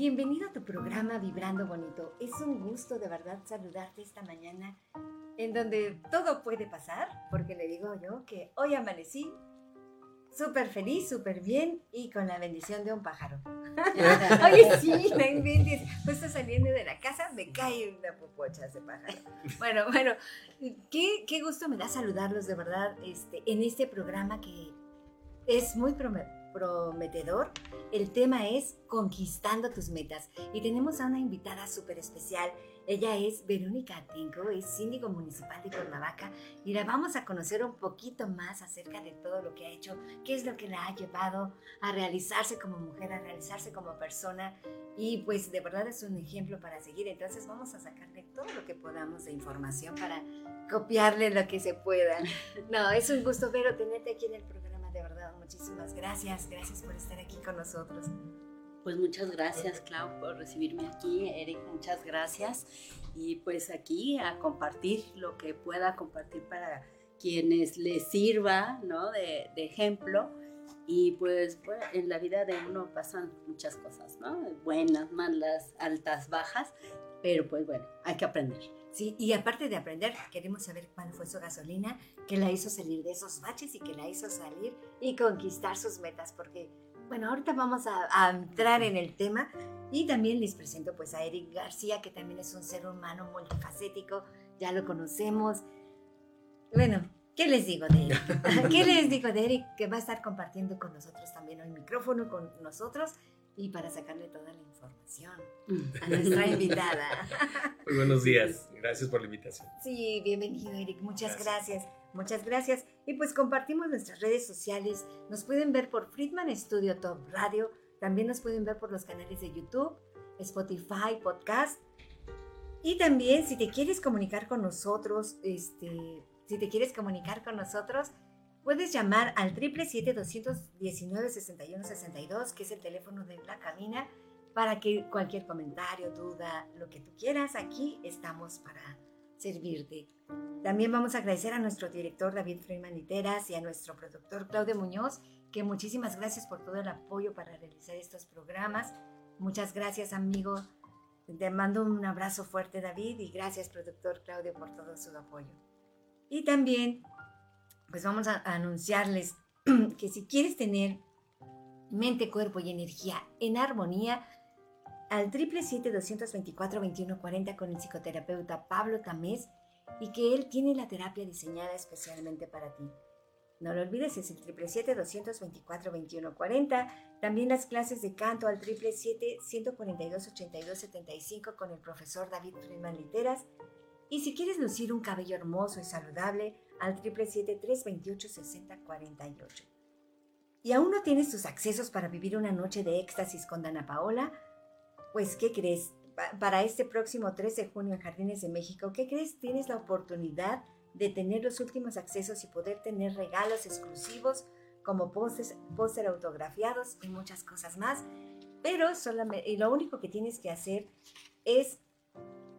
Bienvenido a tu programa Vibrando Bonito. Es un gusto de verdad saludarte esta mañana en donde todo puede pasar, porque le digo yo que hoy amanecí súper feliz, súper bien y con la bendición de un pájaro. Oye, sí, la inventes. Justo saliendo de la casa me cae una popocha ese pájaro. Bueno, bueno, qué, qué gusto me da saludarlos de verdad este, en este programa que es muy prometedor. El tema es Conquistando tus metas. Y tenemos a una invitada súper especial. Ella es Verónica Tinko, es síndico municipal de Cuernavaca y la vamos a conocer un poquito más acerca de todo lo que ha hecho, qué es lo que la ha llevado a realizarse como mujer, a realizarse como persona y pues de verdad es un ejemplo para seguir. Entonces vamos a sacarle todo lo que podamos de información para copiarle lo que se pueda. No, es un gusto, Vero, tenerte aquí en el programa. Muchísimas gracias, gracias por estar aquí con nosotros. Pues muchas gracias, Clau, por recibirme aquí. Eric, muchas gracias. Y pues aquí a compartir lo que pueda compartir para quienes les sirva, ¿no? De, ejemplo. Y pues, pues, en la vida de uno pasan muchas cosas, ¿no? Buenas, malas, altas, bajas. Pero pues bueno, hay que aprender. Sí, y aparte de aprender, queremos saber cuál fue su gasolina que la hizo salir de esos baches y que la hizo salir y conquistar sus metas, porque bueno, ahorita vamos a, entrar en el tema y también les presento pues a Eric García, que también es un ser humano multifacético, ya lo conocemos. Bueno, ¿qué les digo de Eric? ¿Qué les digo de Eric? Que va a estar compartiendo con nosotros también el micrófono con nosotros y para sacarle toda la información a nuestra invitada. Muy buenos días, gracias por la invitación. Sí, bienvenido Eric, muchas gracias. Muchas gracias. Y pues compartimos nuestras redes sociales. Nos pueden ver por Friedman Studio Top Radio. También nos pueden ver por los canales de YouTube, Spotify, Podcast. Y también si te quieres comunicar con nosotros, este, si te quieres comunicar con nosotros, puedes llamar al 777-219-6162, que es el teléfono de la cabina, para que cualquier comentario, duda, lo que tú quieras, aquí estamos para servirte. También vamos a agradecer a nuestro director David Freeman Literas y a nuestro productor Claudio Muñoz, que muchísimas gracias por todo el apoyo para realizar estos programas. Muchas gracias, amigo. Te mando un abrazo fuerte, David, y gracias, productor Claudio, por todo su apoyo. Y también, pues vamos a anunciarles que si quieres tener mente, cuerpo y energía en armonía, al 777-224-2140 con el psicoterapeuta Pablo Tamés y que él tiene la terapia diseñada especialmente para ti. No lo olvides, es el 777-224-2140. También las clases de canto al 777-142-8275 con el profesor David Freeman Literas. Y si quieres lucir un cabello hermoso y saludable, al 777-328-6048. ¿Y aún no tienes tus accesos para vivir una noche de éxtasis con Dana Paola? Pues, ¿qué crees? Para este próximo 13 de junio en Jardines de México, ¿qué crees? Tienes la oportunidad de tener los últimos accesos y poder tener regalos exclusivos como póster autografiados y muchas cosas más. Pero solamente, y lo único que tienes que hacer es,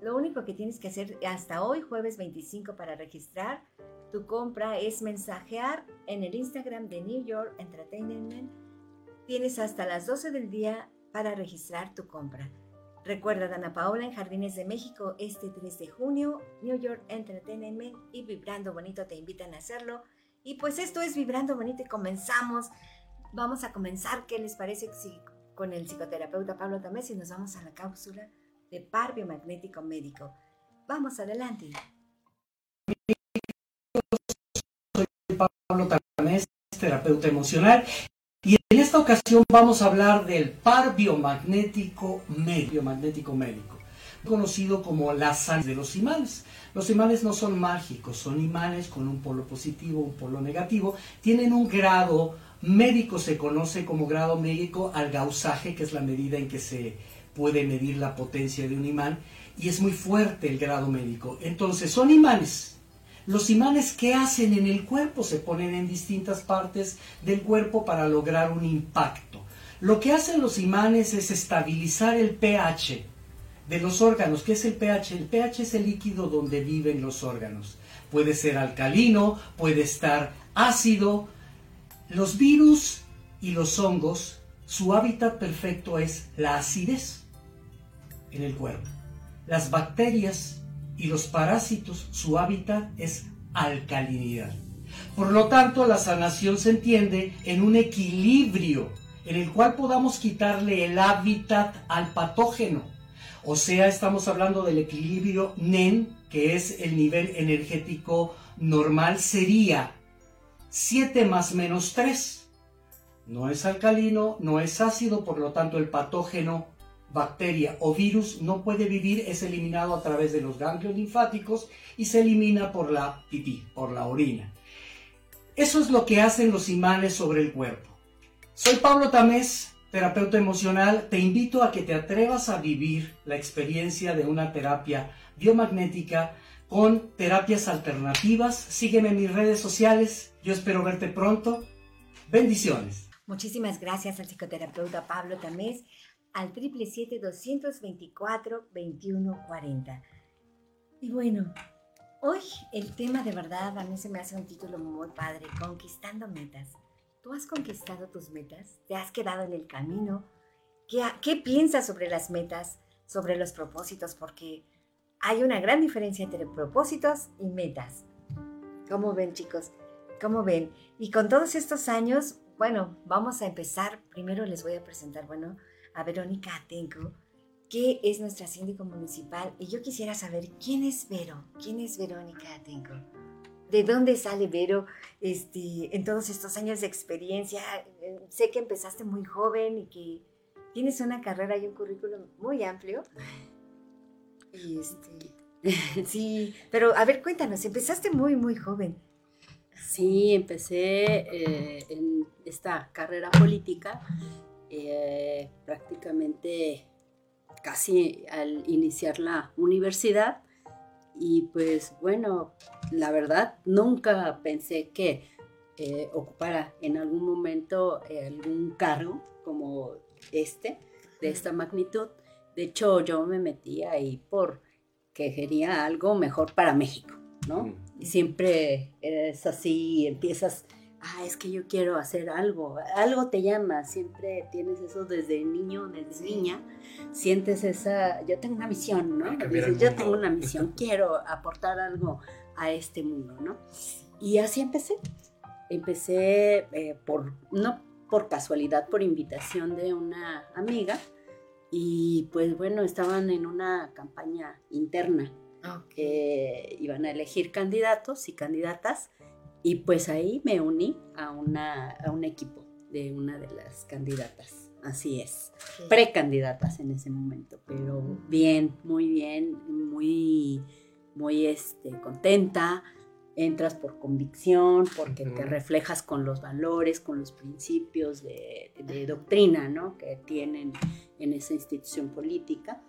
lo único que tienes que hacer hasta hoy, jueves 25, para registrar tu compra es mensajear en el Instagram de New York Entertainment. Tienes hasta las 12 del día para registrar tu compra. Recuerda Dana Paola en Jardines de México este 3 de junio, New York Entertainment y Vibrando Bonito te invitan a hacerlo. Y pues esto es Vibrando Bonito y comenzamos. Vamos a comenzar, ¿qué les parece si con el psicoterapeuta Pablo Tamés y nos vamos a la cápsula de par biomagnético médico? Vamos adelante. Soy Pablo Tamés, terapeuta emocional y en esta ocasión vamos a hablar del par biomagnético medio, magnético médico, conocido como la sal de los imanes. Los imanes no son mágicos, son imanes con un polo positivo, un polo negativo, tienen un grado médico, se conoce como grado médico al gausaje, que es la medida en que se puede medir la potencia de un imán y es muy fuerte el grado médico. Entonces, son imanes. Los imanes que hacen en el cuerpo se ponen en distintas partes del cuerpo para lograr un impacto. Lo que hacen los imanes es estabilizar el pH de los órganos. ¿Qué es el pH? El pH es el líquido donde viven los órganos. Puede ser alcalino, puede estar ácido. Los virus y los hongos, su hábitat perfecto es la acidez en el cuerpo. Las bacterias y los parásitos, su hábitat es alcalinidad. Por lo tanto, la sanación se entiende en un equilibrio en el cual podamos quitarle el hábitat al patógeno. O sea, estamos hablando del equilibrio NEN, que es el nivel energético normal, sería 7 más menos 3. No es alcalino, no es ácido, por lo tanto el patógeno, bacteria o virus no puede vivir, es eliminado a través de los ganglios linfáticos y se elimina por la pipí, por la orina. Eso es lo que hacen los imanes sobre el cuerpo. Soy Pablo Tamés, terapeuta emocional. Te invito a que te atrevas a vivir la experiencia de una terapia biomagnética con terapias alternativas. Sígueme en mis redes sociales. Yo espero verte pronto. Bendiciones. Muchísimas gracias al psicoterapeuta Pablo Tamés al 777-224-2140. Y bueno, hoy el tema de verdad a mí se me hace un título muy padre, Conquistando Metas. ¿Tú has conquistado tus metas? ¿Te has quedado en el camino? ¿Qué, ¿Qué, piensas sobre las metas, sobre los propósitos? Porque hay una gran diferencia entre propósitos y metas. ¿Cómo ven chicos? ¿Cómo ven? Y con todos estos años, bueno, vamos a empezar. Primero les voy a presentar, bueno, a Verónica Atenco, que es nuestra síndico municipal. Y yo quisiera saber quién es Vero, quién es Verónica Atenco. ¿De dónde sale Vero este, en todos estos años de experiencia? Eh, sé que empezaste muy joven y que tienes una carrera y un currículum muy amplio. Este, sí, pero a ver, cuéntanos, empezaste muy, muy joven. Sí, empecé eh, en esta carrera política eh, prácticamente casi al iniciar la universidad y pues bueno, la verdad nunca pensé que eh, ocupara en algún momento eh, algún cargo como este, de esta magnitud. De hecho, yo me metí ahí porque quería algo mejor para México, ¿no? Y siempre es así, empiezas ah, es que yo quiero hacer algo, algo te llama, siempre tienes eso desde niño, desde niña, sientes esa, yo tengo una misión, ¿no? Dices, yo tengo una misión, quiero aportar algo a este mundo, ¿no? Y así empecé. Empecé eh, por, no por casualidad, por invitación de una amiga, y pues bueno, estaban en una campaña interna. que iban a elegir candidatos y candidatas y pues ahí me uní a, una, a un equipo de una de las candidatas. Así es. Precandidatas en ese momento, pero bien, muy bien, muy, muy este, contenta. Entras por convicción, porque te reflejas con los valores, con los principios de, de, doctrina, ¿no? Que tienen en esa institución política.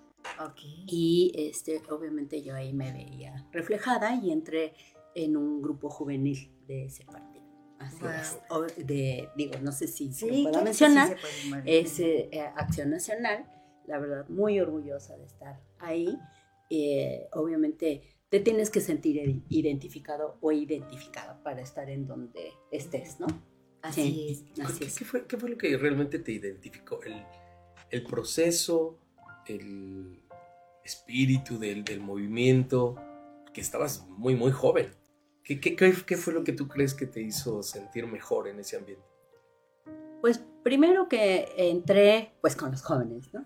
Okay. Y este, obviamente yo ahí me veía reflejada y entré en un grupo juvenil de ese partido. Así es. de, digo, no sé si se pueda mencionar, es eh, Acción Nacional, la verdad, muy orgullosa de estar ahí. Eh, obviamente te tienes que sentir identificado o identificada para estar en donde estés, ¿no? Así es. ¿Qué, fue, ¿Qué, fue, lo que realmente te identificó? ¿El, el proceso, el espíritu del, del movimiento? Que estabas muy, muy joven. ¿Qué, qué, fue lo que tú crees que te hizo sentir mejor en ese ambiente? Pues primero que entré pues con los jóvenes, ¿no?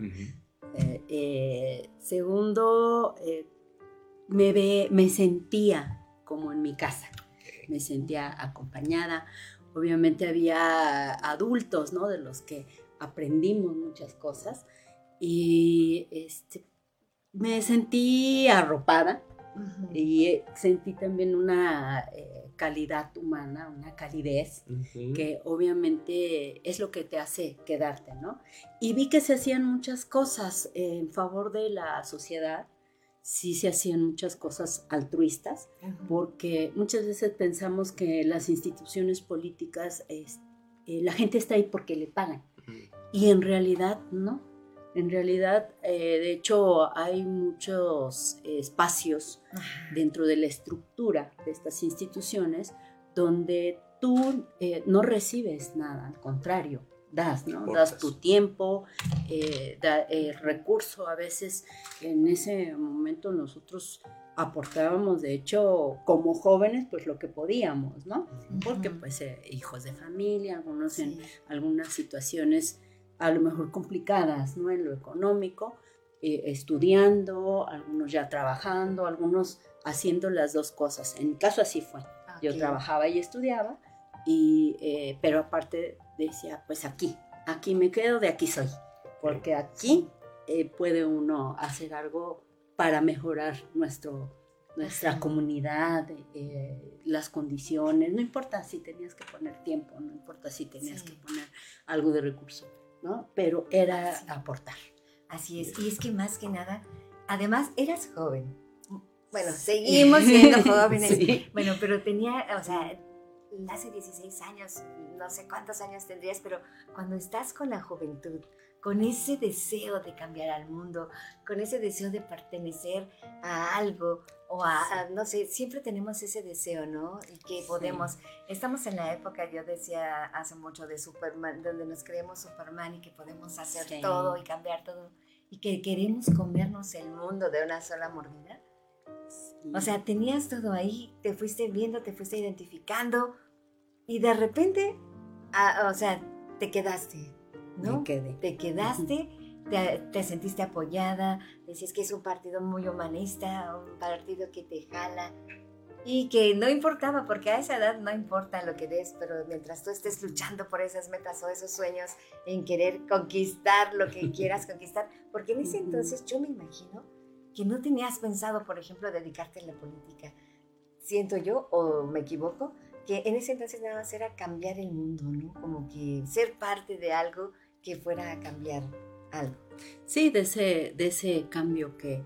Eh, eh, segundo, eh, me, ve, me sentía como en mi casa, me sentía acompañada. Obviamente había adultos, ¿no? De los que aprendimos muchas cosas y este, me sentí arropada, Y eh, sentí también una eh, calidad humana, una calidez que obviamente es lo que te hace quedarte, ¿no? Y vi que se hacían muchas cosas en favor de la sociedad, sí se hacían muchas cosas altruistas, porque muchas veces pensamos que las instituciones políticas, es- eh, la gente está ahí porque le pagan, y en realidad no. En realidad, eh, de hecho, hay muchos eh, espacios Ajá. dentro de la estructura de estas instituciones donde tú eh, no recibes nada, al contrario, das, ¿no? Das tu tiempo, eh, da, el recurso. A veces en ese momento nosotros aportábamos, de hecho, como jóvenes, pues lo que podíamos, ¿no? Porque pues eh, hijos de familia, algunos en algunas situaciones a lo mejor complicadas, ¿no? En lo económico, eh, estudiando, algunos ya trabajando, algunos haciendo las dos cosas. En mi caso así fue. Yo Ok. trabajaba y estudiaba, y, eh, pero aparte decía, pues aquí, aquí me quedo, de aquí soy, porque aquí eh, puede uno hacer algo para mejorar nuestro, nuestra Ajá. comunidad, eh, las condiciones, no importa si tenías que poner tiempo, no importa si tenías Sí. que poner algo de recurso, ¿no? Pero era Sí. aportar. Así es, y es que más que nada, además eras joven. Bueno, seguimos siendo jóvenes. Sí. Bueno, pero tenía, o sea, hace 16 años, no sé cuántos años tendrías, pero cuando estás con la juventud, con ese deseo de cambiar al mundo, con ese deseo de pertenecer a algo o a, a, no sé, siempre tenemos ese deseo, ¿no? Y que Sí. podemos, estamos en la época, yo decía hace mucho de Superman, donde nos creemos Superman y que podemos hacer Sí. todo y cambiar todo y que queremos comernos el mundo de una sola mordida. O sea, tenías todo ahí, te fuiste viendo, te fuiste identificando y de repente, ah, o sea, te quedaste, ¿no? me quedé. Te quedaste, te, te sentiste apoyada, decías que es un partido muy humanista, un partido que te jala y que no importaba, porque a esa edad no importa lo que des, pero mientras tú estés luchando por esas metas o esos sueños en querer conquistar lo que quieras conquistar, porque en ese entonces yo me imagino que no tenías pensado, por ejemplo, dedicarte a la política. Siento yo, o me equivoco, que en ese entonces nada más era cambiar el mundo, ¿no? Como que ser parte de algo que fuera a cambiar algo. Sí, de ese, de ese cambio que,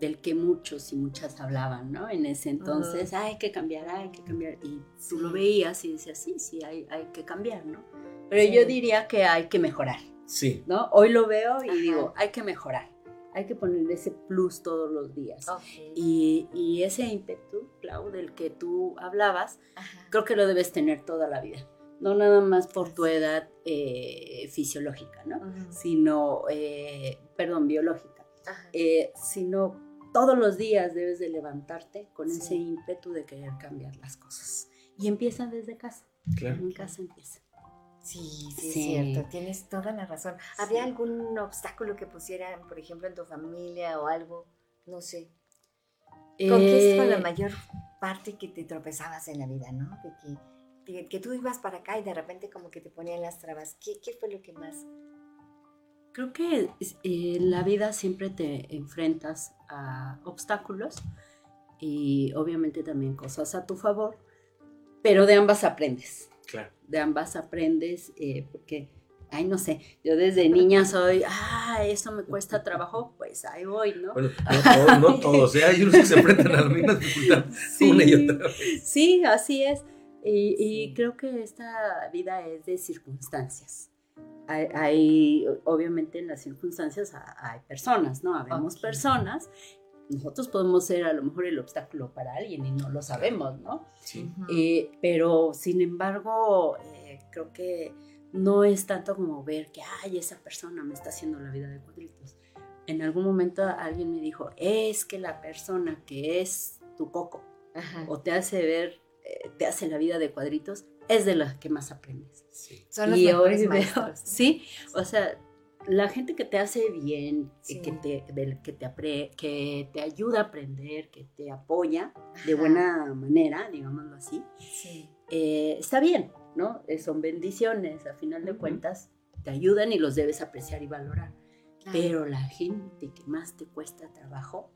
del que muchos y muchas hablaban, ¿no? En ese entonces, hay que cambiar, hay que cambiar. Y tú lo veías y decías, sí, sí, hay, hay que cambiar, ¿no? Pero Sí. yo diría que hay que mejorar, Sí. ¿no? Hoy lo veo y Ajá. digo, hay que mejorar. Hay que poner ese plus todos los días. Ok. Y, y ese ímpetu, Clau, del que tú hablabas, Ajá. creo que lo debes tener toda la vida. No nada más por tu edad eh, fisiológica, ¿no? Sino, eh, perdón, biológica eh, sino todos los días debes de levantarte con Sí. ese ímpetu de querer cambiar las cosas. Y empieza desde casa, Claro. en casa empieza. Sí, sí, es cierto, tienes toda la razón. ¿Había algún obstáculo que pusieran, por ejemplo, en tu familia o algo? No sé. ¿Con qué es con la Eh, mayor parte que te tropezabas en la vida, no? De que, de que tú ibas para acá y de repente como que te ponían las trabas. ¿Qué, qué fue lo que más? Creo que eh, en la vida siempre te enfrentas a obstáculos y obviamente también cosas a tu favor, pero de ambas aprendes. Claro. de ambas aprendes, eh, porque, ay, no sé, yo desde niña soy, ah, eso me cuesta trabajo, pues ahí voy, ¿no? Bueno, no, todos, no todos, ¿eh? Hay unos que se enfrentan a la misma dificultad una y otra vez. Sí, así es. Y, y creo que esta vida es de circunstancias. Hay, hay- obviamente en las circunstancias ha- hay personas, ¿no? Habemos Ok. personas. Nosotros podemos ser a lo mejor el obstáculo para alguien y no lo sabemos, ¿no? Sí. Eh, pero sin embargo, eh, creo que no es tanto como ver que, ay, esa persona me está haciendo la vida de cuadritos. En algún momento alguien me dijo, es que la persona que es tu coco Ajá. o te hace ver, te hace la vida de cuadritos, es de las que más aprendes. Sí. Son los y mejores hoy veo, maestros. ¿no? sí, o sea, la gente que te hace bien, Sí. que, te, que, te apre- que te ayuda a aprender, que te apoya de Ajá. buena manera, digámoslo así, Sí. eh, está bien, ¿no? Eh, son bendiciones, a final de Ujú. cuentas, te ayudan y los debes apreciar y valorar. claro. Pero la gente que más te cuesta trabajo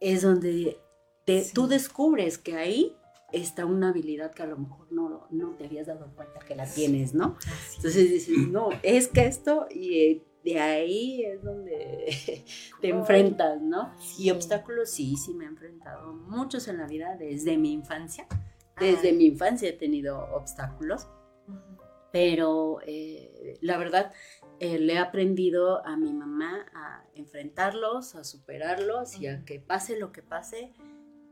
es donde te, Sí. tú descubres que ahí está una habilidad que a lo mejor no, no te habías dado cuenta que la tienes, ¿no? Así Entonces dices, no, es que esto, y eh, de ahí es donde te enfrentas, ¿no? Sí. Y obstáculos, sí, sí me he enfrentado muchos en la vida desde mi infancia. Desde Ay. mi infancia he tenido obstáculos, pero eh, la verdad eh, le he aprendido a mi mamá a enfrentarlos, a superarlos y a que pase lo que pase.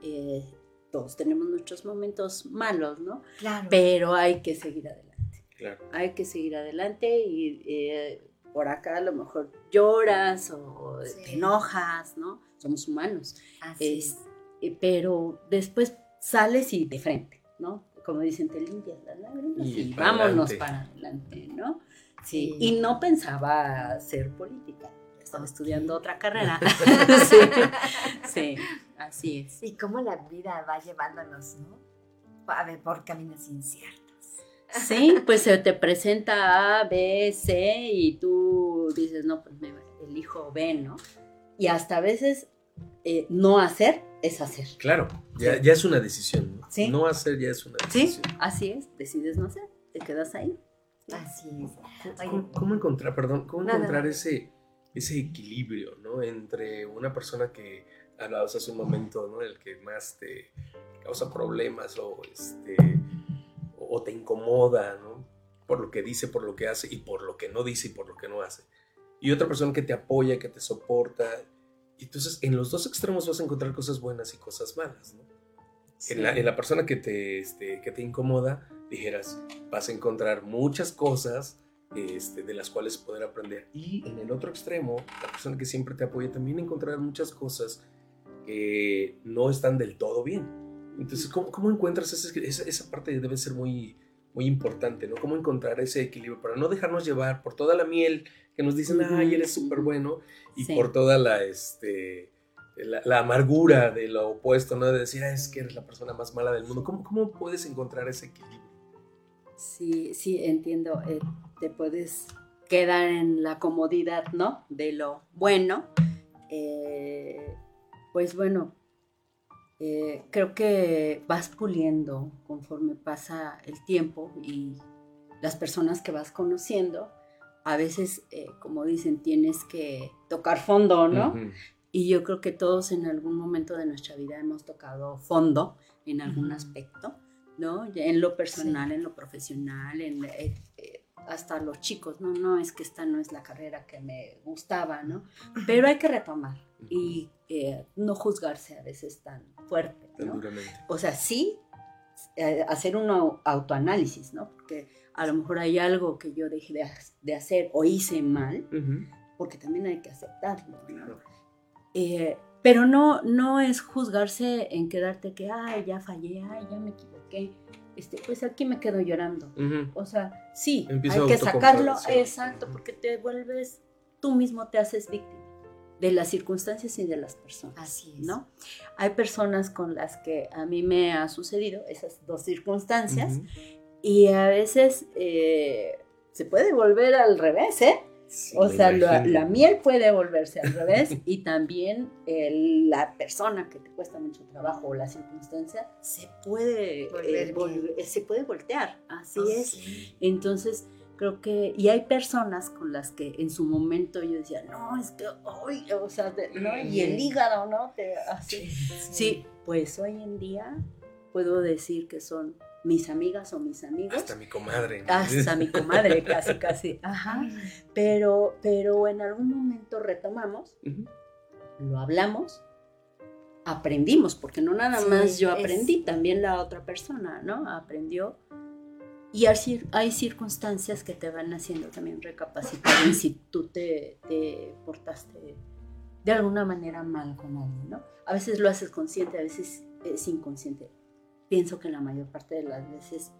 eh, todos tenemos nuestros momentos malos, ¿no? Claro. Pero hay que seguir adelante Claro. hay que seguir adelante y eh, por acá a lo mejor lloras o Sí. te enojas, ¿no? Somos humanos. Así Es- eh, pero después sales y de frente, ¿no? Como dicen, te limpias las lágrimas Y y, para vámonos adelante. para adelante, ¿no? Sí. Sí. Y no pensaba hacer política, estaba estudiando otra carrera. sí, sí, así es. Y cómo la vida va llevándonos, ¿no? A ver, por caminos inciertos. Sí, pues se te presenta A, B, C y tú dices, no, pues me elijo B, ¿no? Y hasta a veces eh, no hacer es hacer. Claro, ya, Sí. ya es una decisión. ¿no? Sí. No hacer ya es una Sí, decisión. así es, decides no hacer, te quedas ahí. Así es. ¿Cómo, cómo encontrar, perdón, cómo encontrar ese, ese equilibrio, ¿no? Entre una persona que hablabas hace un momento, ¿no? El que más te causa problemas o, este, o te incomoda, ¿no? Por lo que dice, por lo que hace y por lo que no dice y por lo que no hace. Y otra persona que te apoya, que te soporta. Y entonces, en los dos extremos vas a encontrar cosas buenas y cosas malas, ¿no? En, la, en la persona que te, este, que te incomoda, dijeras, vas a encontrar muchas cosas este, de las cuales poder aprender. Y en el otro extremo, la persona que siempre te apoya también encontrar muchas cosas que no están del todo bien. Entonces, ¿cómo, cómo encuentras esa, esa, esa parte? Debe ser muy, muy importante, ¿no? ¿Cómo encontrar ese equilibrio para no dejarnos llevar por toda la miel que nos dicen, Ujú, ay, eres súper bueno, y Sí. por toda la, este, la, la amargura de lo opuesto, ¿no? De decir, "Ah, es que eres la persona más mala del mundo. ¿Cómo, cómo puedes encontrar ese equilibrio? Sí, sí, entiendo. eh, te puedes quedar en la comodidad, ¿no? De lo bueno. Eh, pues bueno, eh, creo que vas puliendo conforme pasa el tiempo y las personas que vas conociendo. A veces, eh, como dicen, tienes que tocar fondo, ¿no? Y yo creo que todos en algún momento de nuestra vida hemos tocado fondo en algún aspecto, ¿no? En lo personal, en lo profesional, en, eh, eh, hasta los chicos, no, no, es que esta no es la carrera que me gustaba, ¿no? Pero hay que retomar y eh, no juzgarse a veces tan fuerte, ¿no? O sea, sí eh, hacer un au- autoanálisis, ¿no? Porque a lo mejor hay algo que yo dejé de, de hacer o hice mal, Ujú. porque también hay que aceptarlo, ¿no? Claro. Eh, pero no, no es juzgarse en quedarte que, ay, ya fallé, ay, ya me equivoqué. Este, pues aquí me quedo llorando. Ujú. O sea, sí, Empieza hay que sacarlo, exacto, porque te vuelves, tú mismo te haces víctima de las circunstancias y de las personas. Así es. ¿no? Hay personas con las que a mí me ha sucedido esas dos circunstancias y a veces eh, se puede volver al revés, ¿eh? Sí, O sea, la, miel puede volverse al revés y también el- la persona que te cuesta mucho trabajo o la circunstancia se puede, Volver eh, se puede voltear, así Ah, es. sí. Entonces, creo que, y hay personas con las que en su momento yo decía, no, es que, hoy, o sea, de- ¿no? y el hígado, ¿no? Te, así. Sí, pues hoy en día puedo decir que son mis amigas o mis amigos. Hasta mi comadre. Hasta mi comadre, casi, casi. Ajá. Pero, pero en algún momento retomamos, lo hablamos, aprendimos, porque no nada Sí, más yo es- aprendí, también la otra persona, ¿no? Aprendió. Y hay, cir- hay circunstancias que te van haciendo también recapacitar en si tú te, te portaste de alguna manera mal con alguien, ¿no? A veces lo haces consciente, a veces es inconsciente. Pienso que la mayor parte de las veces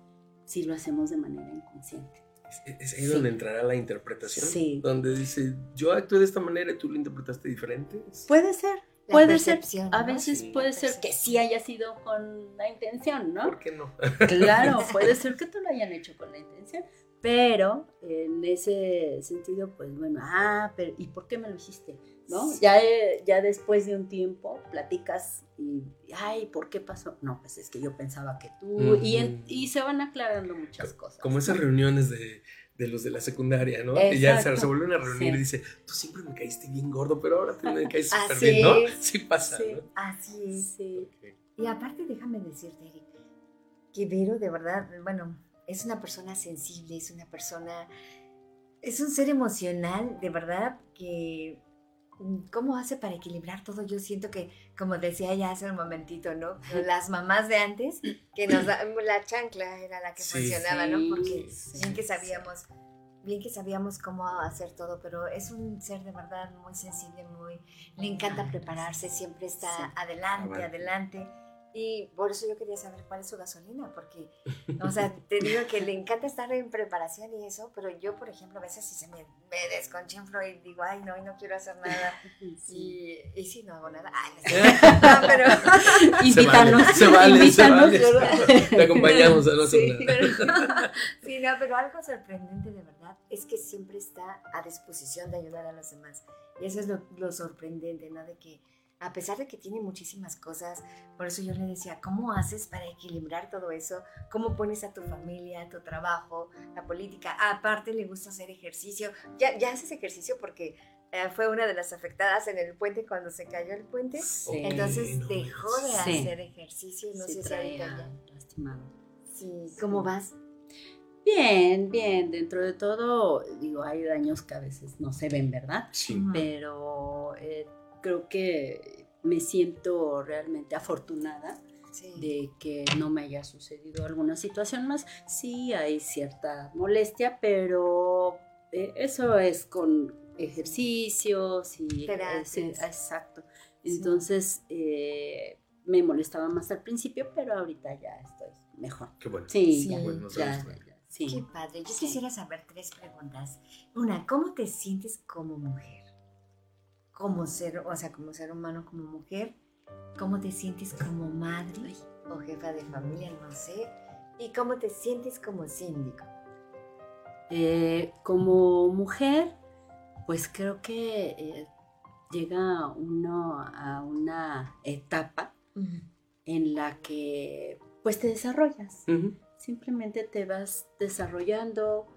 sí lo hacemos de manera inconsciente. Es, es ahí Sí. donde entrará la interpretación. Sí. Donde dice, yo actué de esta manera y tú lo interpretaste diferente. Puede ser, puede ser, a veces Sí, puede ser que sí haya sido con la intención, ¿no? ¿Por qué no? Claro, puede ser que tú lo hayan hecho con la intención, pero en ese sentido, pues bueno, ah, pero ¿y por qué me lo hiciste? ¿No? Ya, eh, ya después de un tiempo platicas y, ay, ¿por qué pasó? No, pues es que yo pensaba que tú, y, en- Ujú. y se van aclarando muchas cosas. Como esas ¿no? reuniones de, de los de la secundaria, ¿no? Que ya se, Exacto. se vuelven a reunir Sí. y dice, tú siempre me caíste bien gordo, pero ahora te me caes súper bien, ¿no? Sí pasa, Sí. ¿no? Así es. Sí. Y aparte, déjame decirte, Eric, que Vero de verdad, bueno, es una persona sensible, es una persona, es un ser emocional, de verdad, que ¿cómo hace para equilibrar todo? Yo siento que, como decía ella hace un momentito, ¿no? Las mamás de antes, que nos da, la chancla era la que Sí. funcionaba, ¿no? Porque Sí, bien que sabíamos, bien que sabíamos cómo hacer todo, pero es un ser de verdad muy sensible, muy, le encanta prepararse, siempre está adelante, adelante. Y por eso yo quería saber cuál es su gasolina, porque, o sea, te digo que le encanta estar en preparación y eso, pero yo, por ejemplo, a veces si se me, me desconchinflo y digo, ay, no, y no quiero hacer nada, Sí. y, y si no hago nada, ay, no, pero... Invítanos, Se vale, se invítanos, vale. Te acompañamos a no hacer Sí, nada. pero, sí, no, pero algo sorprendente de verdad es que siempre está a disposición de ayudar a los demás. Y eso es lo, lo sorprendente, ¿no? De que a pesar de que tiene muchísimas cosas, por eso yo le decía, ¿cómo haces para equilibrar todo eso? ¿Cómo pones a tu familia, tu trabajo, la política? Aparte le gusta hacer ejercicio. Ya, ya haces ejercicio porque eh, fue una de las afectadas en el puente cuando se cayó el puente. Sí. Entonces no dejó de Sí. hacer ejercicio. No Sí, sé si ahorita lastimado. Sí, ¿cómo vas? Bien, bien, dentro de todo, digo, hay daños que a veces no se ven, ¿verdad? Sí. Pero eh, creo que me siento realmente afortunada Sí. de que no me haya sucedido alguna situación más. Sí, hay cierta molestia, pero eh, eso es con ejercicios y... Sí, exacto. Sí. Entonces, eh, me molestaba más al principio, pero ahorita ya estoy mejor. Qué bueno. Sí, Sí. ya, Bueno, ya, sabes, ya, sí. Qué padre. Yo Sí. quisiera saber tres preguntas. Una, ¿cómo te sientes como mujer? Como ser, o sea, como ser humano, como mujer. ¿Cómo te sientes como madre o jefa de familia? No sé. ¿Y cómo te sientes como síndico? Eh, como mujer, pues creo que eh, llega uno a una etapa en la que pues te desarrollas. Simplemente te vas desarrollando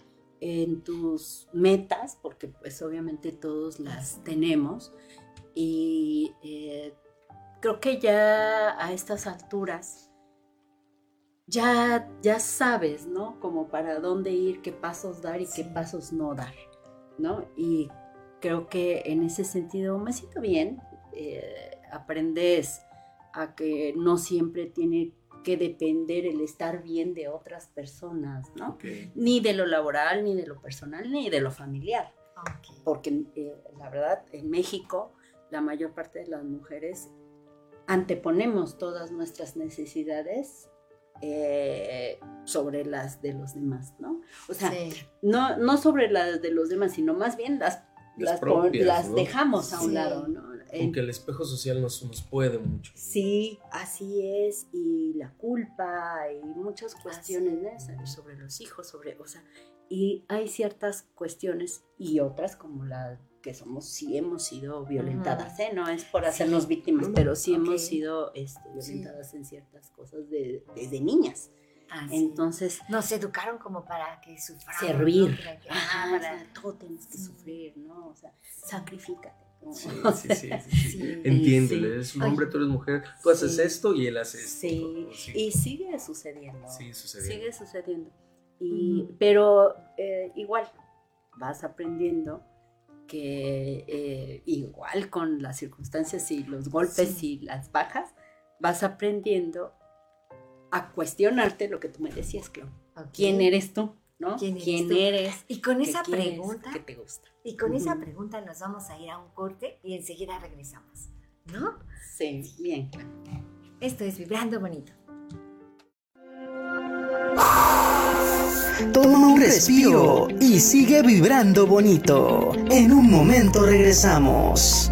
en tus metas, porque pues obviamente todos las tenemos. Y eh, creo que ya a estas alturas ya, ya sabes, ¿no? Como para dónde ir, qué pasos dar y qué pasos no dar, ¿no? Y creo que en ese sentido me siento bien. eh, aprendes a que no siempre tiene que depender el estar bien de otras personas, ¿no? Ni de lo laboral, ni de lo personal, ni de lo familiar. Porque eh, la verdad, en México, la mayor parte de las mujeres anteponemos todas nuestras necesidades eh, sobre las de los demás, ¿no? O sea, Sí. no, no sobre las de los demás, sino más bien las, Las las, pon- propias, las ¿no? dejamos a un Sí. lado, ¿no? Aunque el espejo social nos, nos puede mucho. Sí, así es, y la culpa y muchas cuestiones ¿no? Sobre- sobre los hijos, sobre, o sea, y hay ciertas cuestiones y otras como la que somos, sí hemos sido violentadas, ¿eh? No es por hacernos víctimas, pero sí hemos sido este, Sí. violentadas en ciertas cosas de- desde niñas. Entonces, Nos educaron como para que suframos. ¿no? servir, Para que- ajá, ah, o para- sea, todo tienes que Sí. sufrir, ¿no? O sea, sacrifícate. Sí, sí, sí, sí, sí. Sí. Entiéndele, Sí. eres un hombre, tú eres mujer, tú haces esto y él hace esto. Sí, Sí. y sigue sucediendo. Sigue sucediendo. Sigue sucediendo. Y. Pero eh, igual vas aprendiendo que eh, igual con las circunstancias y los golpes Sí. y las bajas, vas aprendiendo a cuestionarte lo que tú me decías, Clau. ¿Quién eres tú? ¿No? ¿Quién eres? Y con ¿Qué esa quieres? pregunta, ¿Qué te gusta? y con esa pregunta nos vamos a ir a un corte y enseguida regresamos. ¿No? Sí, bien. Esto es Vibrando Bonito. Toma un respiro y sigue vibrando bonito. En un momento regresamos.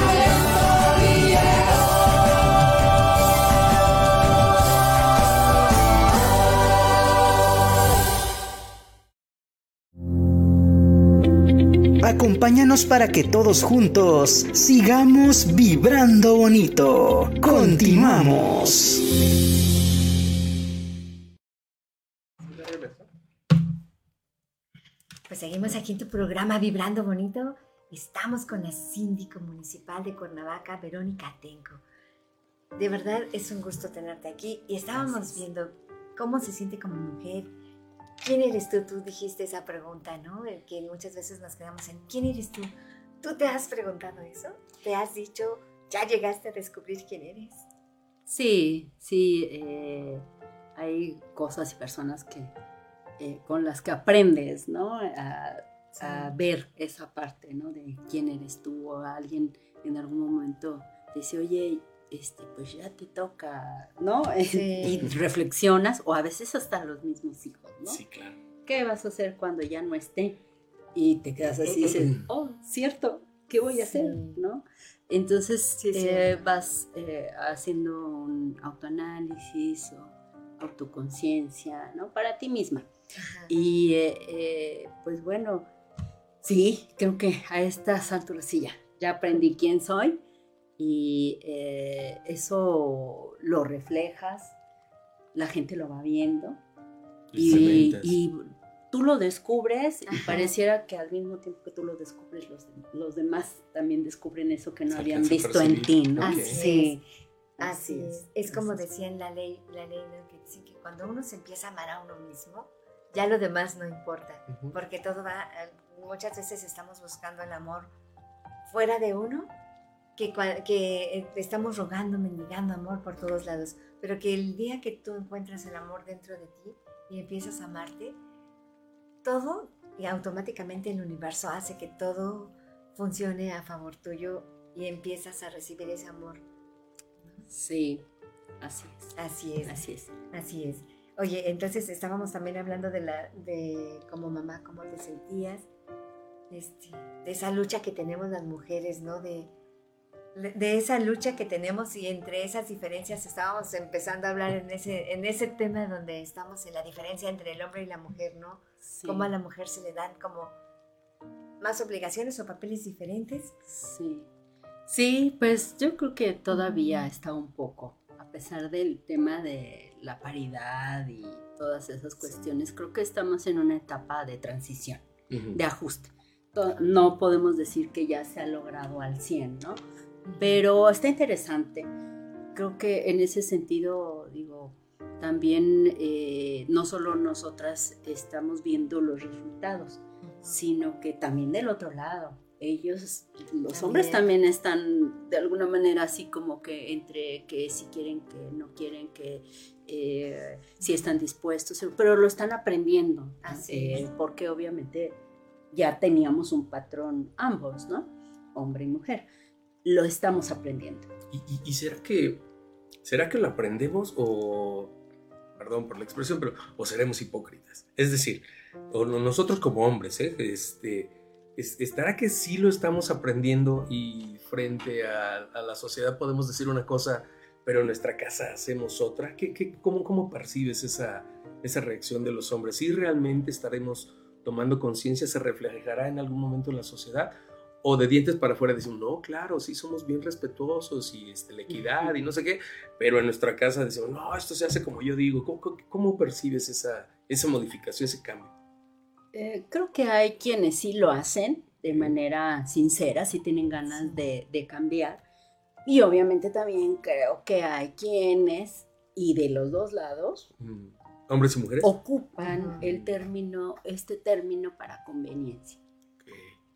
Acompáñanos para que todos juntos sigamos vibrando bonito. Continuamos. Pues seguimos aquí en tu programa Vibrando Bonito. Estamos con la síndico municipal de Cuernavaca, Verónica Tenco. De verdad es un gusto tenerte aquí y estábamos viendo cómo se siente como mujer. ¿Quién eres tú? Tú dijiste esa pregunta, ¿no? El que muchas veces nos quedamos en ¿quién eres tú? ¿Tú te has preguntado eso? ¿Te has dicho, ya llegaste a descubrir quién eres? Sí, sí, eh, hay cosas y personas que eh, con las que aprendes, ¿no? A, a ver esa parte, ¿no? De quién eres tú o alguien en algún momento dice, oye, este, pues ya te toca, ¿no? Sí. y reflexionas, o a veces hasta los mismos hijos, ¿no? Sí, claro. ¿Qué vas a hacer cuando ya no esté? Y te quedas así y dices, oh, cierto, ¿qué voy a hacer? ¿No? Entonces Sí, sí. eh, vas eh, haciendo un autoanálisis o autoconciencia, ¿no? Para ti misma. Ajá. Y eh, eh, pues bueno, sí, creo que a estas alturas sí ya, ya aprendí quién soy y eh, eso lo reflejas, la gente lo va viendo y, y tú lo descubres y Ajá. pareciera que al mismo tiempo que tú lo descubres, los, los demás también descubren eso que no Se habían visto en ti. ¿no? Ok. Sí. Así es. Es como Así es. decía en la ley, la ley ¿no? que dice que cuando uno se empieza a amar a uno mismo, ya lo demás no importa, Ujú. porque todo va, eh, muchas veces estamos buscando el amor fuera de uno, que, eh, estamos rogando, mendigando amor por todos lados, pero que el día que tú encuentras el amor dentro de ti y empiezas a amarte, todo y automáticamente el universo hace que todo funcione a favor tuyo y empiezas a recibir ese amor. Sí, así es. Así es. Así es. Así es. Oye, entonces estábamos también hablando de la, de como mamá, cómo te sentías, este, de esa lucha que tenemos las mujeres, ¿no? De, de esa lucha que tenemos y entre esas diferencias estábamos empezando a hablar en ese, en ese tema donde estamos en la diferencia entre el hombre y la mujer, ¿no? Sí. Cómo a la mujer se le dan como más obligaciones o papeles diferentes. Sí. Sí, pues yo creo que todavía está un poco, a pesar del tema de la paridad y todas esas cuestiones, creo que estamos en una etapa de transición, de ajuste. No podemos decir que ya se ha logrado al 100, ¿no? Pero está interesante. Creo que en ese sentido, digo, también eh, no solo nosotras estamos viendo los resultados, sino que también del otro lado. Ellos, los hombres también están de alguna manera así como que entre que si quieren, que no quieren, que eh, si están dispuestos, pero lo están aprendiendo. Eh, porque obviamente ya teníamos un patrón ambos, ¿no? Hombre y mujer. Lo estamos aprendiendo. ¿Y, será que será que lo aprendemos o perdón por la expresión, pero o seremos hipócritas? Es decir, nosotros como hombres, ¿eh? este, ¿estará que sí lo estamos aprendiendo y frente a, la sociedad podemos decir una cosa, pero en nuestra casa hacemos otra? ¿Qué, qué, cómo, ¿Cómo percibes esa, esa reacción de los hombres? ¿Sí realmente estaremos tomando conciencia, se reflejará en algún momento en la sociedad? O de dientes para afuera decimos, no, claro, sí somos bien respetuosos y este, la equidad y no sé qué, pero en nuestra casa decimos, no, esto se hace como yo digo. ¿Cómo, cómo percibes esa, esa modificación, ese cambio? Eh, creo que hay quienes sí lo hacen de manera sincera, sí tienen ganas de, cambiar. Y obviamente también creo que hay quienes, y de los dos lados, hombres y mujeres, ocupan el término, este término para conveniencia.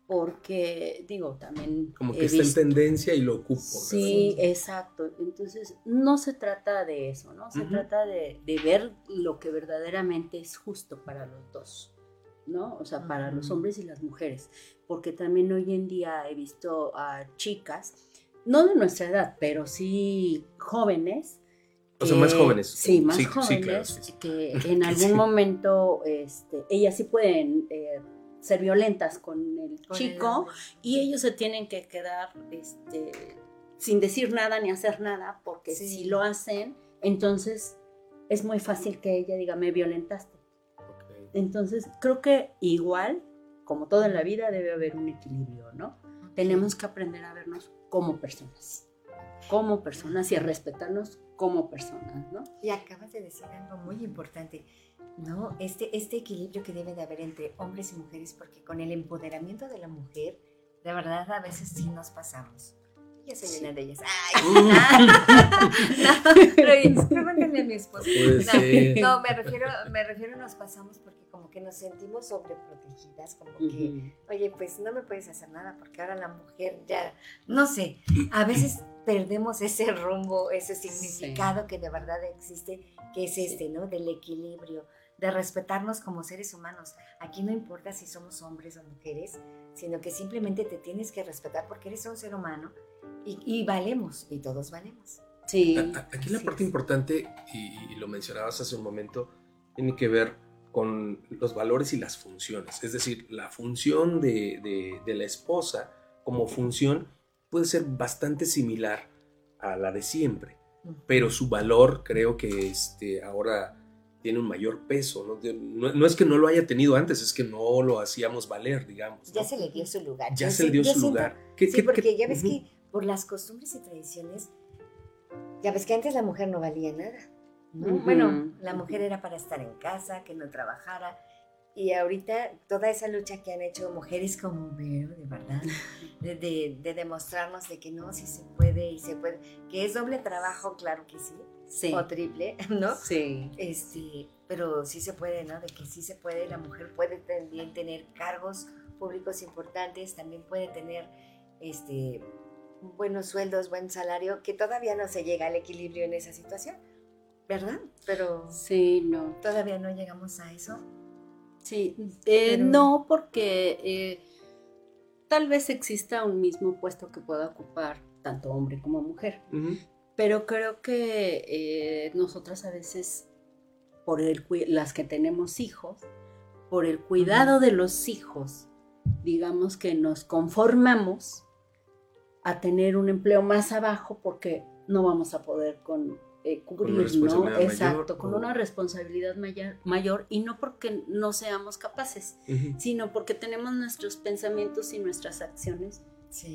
Porque, digo, también... Como que está en tendencia y lo ocupo. Sí, exacto. Entonces, no se trata de eso, ¿no? Se trata de, de ver lo que verdaderamente es justo para los dos. ¿no? O sea, para los hombres y las mujeres, porque también hoy en día he visto a chicas, no de nuestra edad, pero sí jóvenes. O sea, más jóvenes. Sí, más jóvenes, que en algún momento este, ellas sí pueden eh, ser violentas con el chico y ellos se tienen que quedar este, sin decir nada ni hacer nada, porque si lo hacen, entonces es muy fácil que ella diga, me violentaste entonces, creo que igual, como todo en la vida, debe haber un equilibrio, ¿no? Tenemos que aprender a vernos como personas, como personas y a respetarnos como personas, ¿no? Y acabas de decir algo muy importante, ¿no? Este, este equilibrio que debe de haber entre hombres y mujeres, porque con el empoderamiento de la mujer, de verdad a veces sí nos pasamos. Yo soy una de ellas. Ay, no, pregúntenle a mi esposo. No, me refiero, me refiero nos pasamos porque como que nos sentimos sobreprotegidas, como que, oye, pues no me puedes hacer nada porque ahora la mujer ya, no sé, a veces perdemos ese rumbo, ese significado que de verdad existe, que es este, ¿no? Del equilibrio, de respetarnos como seres humanos. Aquí no importa si somos hombres o mujeres, sino que simplemente te tienes que respetar porque eres un ser humano y, valemos, y todos valemos. Sí. aquí la parte importante, y, lo mencionabas hace un momento, tiene que ver con los valores y las funciones. Es decir, la función de, la esposa como función puede ser bastante similar a la de siempre, pero su valor creo que este, ahora tiene un mayor peso. ¿no? es que no lo haya tenido antes, es que no lo hacíamos valer, digamos. Ya se le dio su lugar. Ya se le dio su lugar. sí, porque ya ves que por las costumbres y tradiciones, ya ves que antes la mujer no valía nada. Bueno, la mujer era para estar en casa, que no trabajara. Y ahorita toda esa lucha que han hecho mujeres como Vero, de verdad, de, demostrarnos de que no, sí se puede y se puede, que es doble trabajo, claro que sí, sí. o triple, ¿no? Sí. Este, pero sí se puede, ¿no? De que sí se puede, la mujer puede también tener cargos públicos importantes, también puede tener, este, buenos sueldos, buen salario, que todavía no se llega al equilibrio en esa situación, ¿verdad? Pero sí, no. Todavía no llegamos a eso. Sí, eh, no, porque eh, tal vez exista un mismo puesto que pueda ocupar tanto hombre como mujer, pero creo que eh, nosotras a veces, por el, las que tenemos hijos, por el cuidado de los hijos, digamos que nos conformamos a tener un empleo más abajo porque no vamos a poder con, eh, cubrir, ¿no? Exacto, con una responsabilidad mayor, mayor, y no porque no seamos capaces, sino porque tenemos nuestros pensamientos y nuestras acciones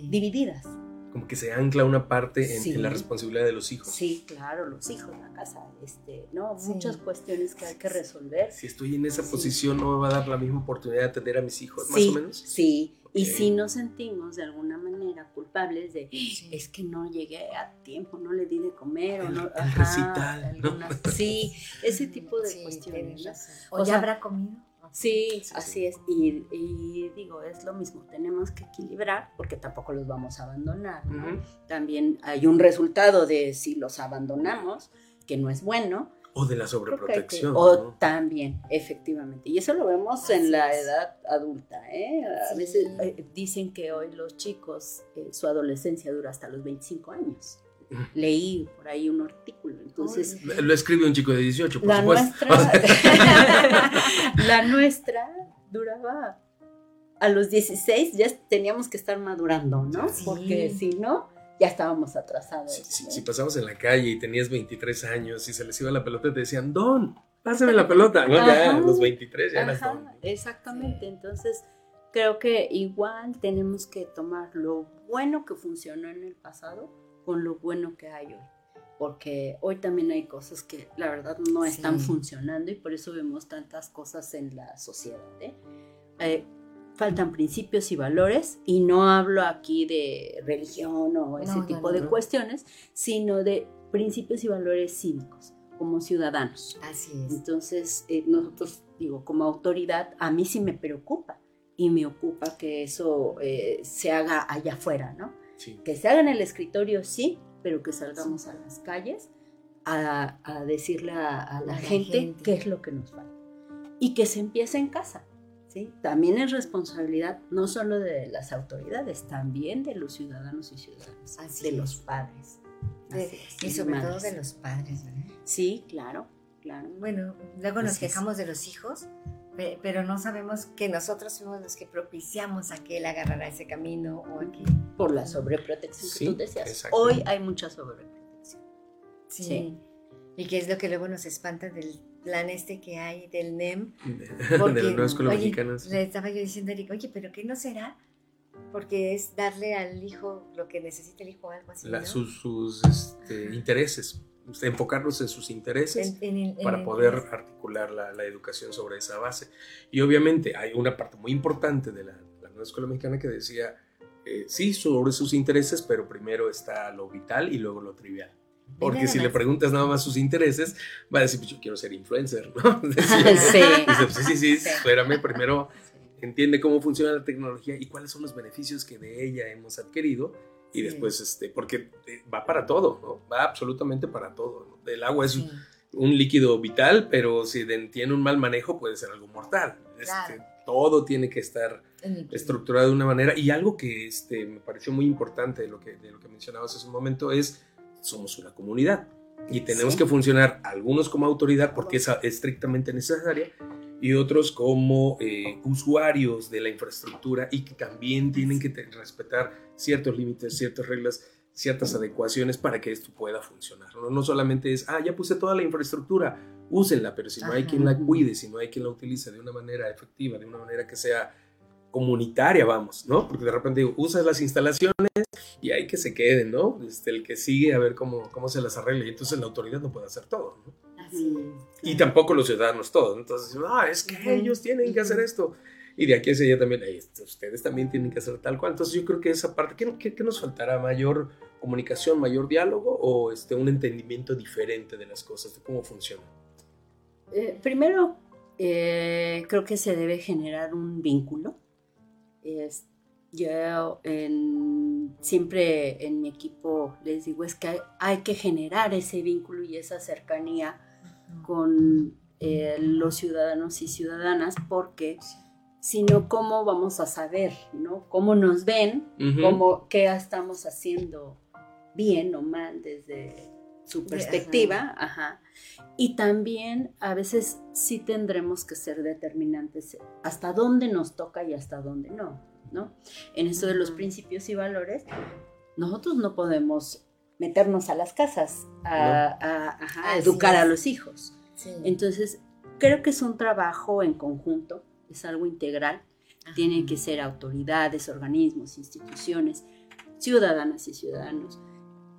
divididas. Como que se ancla una parte en, la responsabilidad de los hijos. Sí, claro, los hijos, la casa, este, ¿no? Muchas cuestiones que hay que resolver. Si estoy en esa posición, no me va a dar la misma oportunidad de atender a mis hijos, más o menos. Sí, y si nos sentimos de alguna manera culpables de, es que no llegué a tiempo, no le di de comer o no... El, Sí, ese tipo de cuestiones. O, ya habrá comido. Sí, así es. Y, y, digo, es lo mismo, tenemos que equilibrar porque tampoco los vamos a abandonar. ¿no? También hay un resultado de si los abandonamos, que no es bueno. O de la sobreprotección. o también, efectivamente. Y eso lo vemos en la edad adulta. ¿eh? A veces eh, dicen que hoy los chicos, eh, su adolescencia dura hasta los 25 años leí por ahí un artículo. Entonces, lo escribe un chico de 18, por la supuesto. Nuestra, la nuestra duraba a los 16 ya teníamos que estar madurando, ¿no? Porque si no, ya estábamos atrasados. Si, pasabas en la calle y tenías 23 años y se les iba la pelota, te decían, Don, pásame la pelota. No, ya los 23 ya eras don. Exactamente, entonces creo que igual tenemos que tomar lo bueno que funcionó en el pasado con lo bueno que hay hoy. Porque hoy también hay cosas que la verdad no están funcionando y por eso vemos tantas cosas en la sociedad. ¿eh? Eh, faltan principios y valores y no hablo aquí de religión o ese tipo de cuestiones, sino de principios y valores cívicos como ciudadanos. Así es. Entonces, eh, nosotros, digo, como autoridad, a mí sí me preocupa y me ocupa que eso se haga allá afuera, ¿no? Que se haga en el escritorio, sí, pero que salgamos a las calles a, decirle a, la, gente, qué es lo que nos falta. Y que se empiece en casa. ¿Sí? También es responsabilidad no solo de las autoridades, también de los ciudadanos y ciudadanas, de los padres. y sobre todo de los padres, ¿verdad? Sí, claro, claro. Bueno, luego nos quejamos de los hijos, pero no sabemos que nosotros somos los que propiciamos a que él agarrara ese camino o aquí. Por la sobreprotección que tú decías. Hoy hay mucha sobreprotección. Sí. Y qué es lo que luego nos espanta del plan este que hay del NEM. Porque, de las nuevas mexicanas. Le estaba yo diciendo a Eric, oye, pero ¿qué no será? Porque es darle al hijo lo que necesita el hijo algo así. Sus, este, intereses enfocarnos en sus intereses para poder articular la, educación sobre esa base. Y obviamente hay una parte muy importante de la, nueva escuela mexicana que decía, eh, sí, sobre sus intereses, pero primero está lo vital y luego lo trivial. Porque si le preguntas nada más sus intereses, va a decir, pues yo quiero ser influencer, ¿no? sí. sí, sí, sí, espérame, primero entiende cómo funciona la tecnología y cuáles son los beneficios que de ella hemos adquirido y después, este, porque eh, va para todo, ¿no? Va absolutamente para todo. El agua es un líquido vital, pero si tiene un mal manejo puede ser algo mortal. Este, todo tiene que estar estructurado de una manera. Y algo que este, me pareció muy importante de lo, que, de lo que mencionabas hace un momento es, somos una comunidad y tenemos que funcionar algunos como autoridad porque es estrictamente necesaria y otros como eh, usuarios de la infraestructura y que también tienen que respetar ciertos límites, ciertas reglas, ciertas adecuaciones para que esto pueda funcionar. No, solamente es, ah, ya puse toda la infraestructura, úsenla, pero si no hay quien la cuide, si no hay quien la utilice de una manera efectiva, de una manera que sea comunitaria, vamos, ¿no? Porque de repente digo, usas las instalaciones y hay que se queden, ¿no? Este, el que sigue a ver cómo, cómo se las arregla y entonces la autoridad no puede hacer todo, ¿no? Y tampoco los ciudadanos todos. Entonces, ah, es que ellos tienen que hacer esto. Y de aquí hacia allá también, ustedes también tienen que hacer tal cual. Entonces yo creo que esa parte, ¿qué, qué, nos faltará? ¿Mayor comunicación, mayor diálogo o este, un entendimiento diferente de las cosas, de cómo funciona? Eh, primero, eh, creo que se debe generar un vínculo. Es, yo en, siempre en mi equipo les digo es que hay, hay que generar ese vínculo y esa cercanía con eh, los ciudadanos y ciudadanas, porque si no, ¿cómo vamos a saber, ¿no? ¿Cómo nos ven? ¿Cómo, ¿Qué estamos haciendo bien o mal desde su perspectiva? Ajá. Y también a veces sí tendremos que ser determinantes hasta dónde nos toca y hasta dónde no, ¿no? En eso de los principios y valores, nosotros no podemos meternos a las casas a, educar a los hijos. Entonces, creo que es un trabajo en conjunto, es algo integral. Tienen que ser autoridades, organismos, instituciones, ciudadanas y ciudadanos,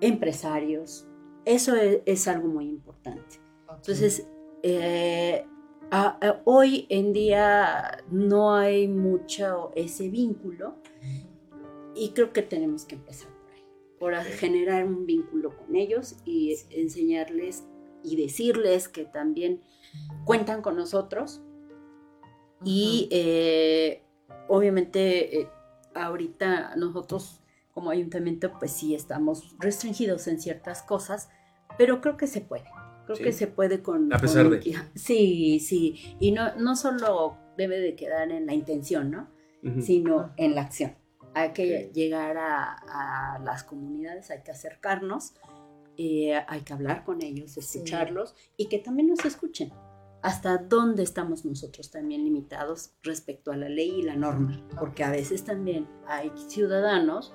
empresarios. Eso es, algo muy importante. Entonces, eh, hoy en día no hay mucho ese vínculo y creo que tenemos que empezar por generar un vínculo con ellos y enseñarles y decirles que también cuentan con nosotros. Y eh, obviamente eh, ahorita nosotros como ayuntamiento pues sí estamos restringidos en ciertas cosas, pero creo que se puede. Creo Sí. que se puede con... A pesar con- de. Sí, sí. Y no, no solo debe de quedar en la intención, ¿no? Sino en la acción. Hay que llegar a, a las comunidades, hay que acercarnos, eh, hay que hablar con ellos, escucharlos y que también nos escuchen. Hasta dónde estamos nosotros también limitados respecto a la ley y la norma, porque a veces también hay ciudadanos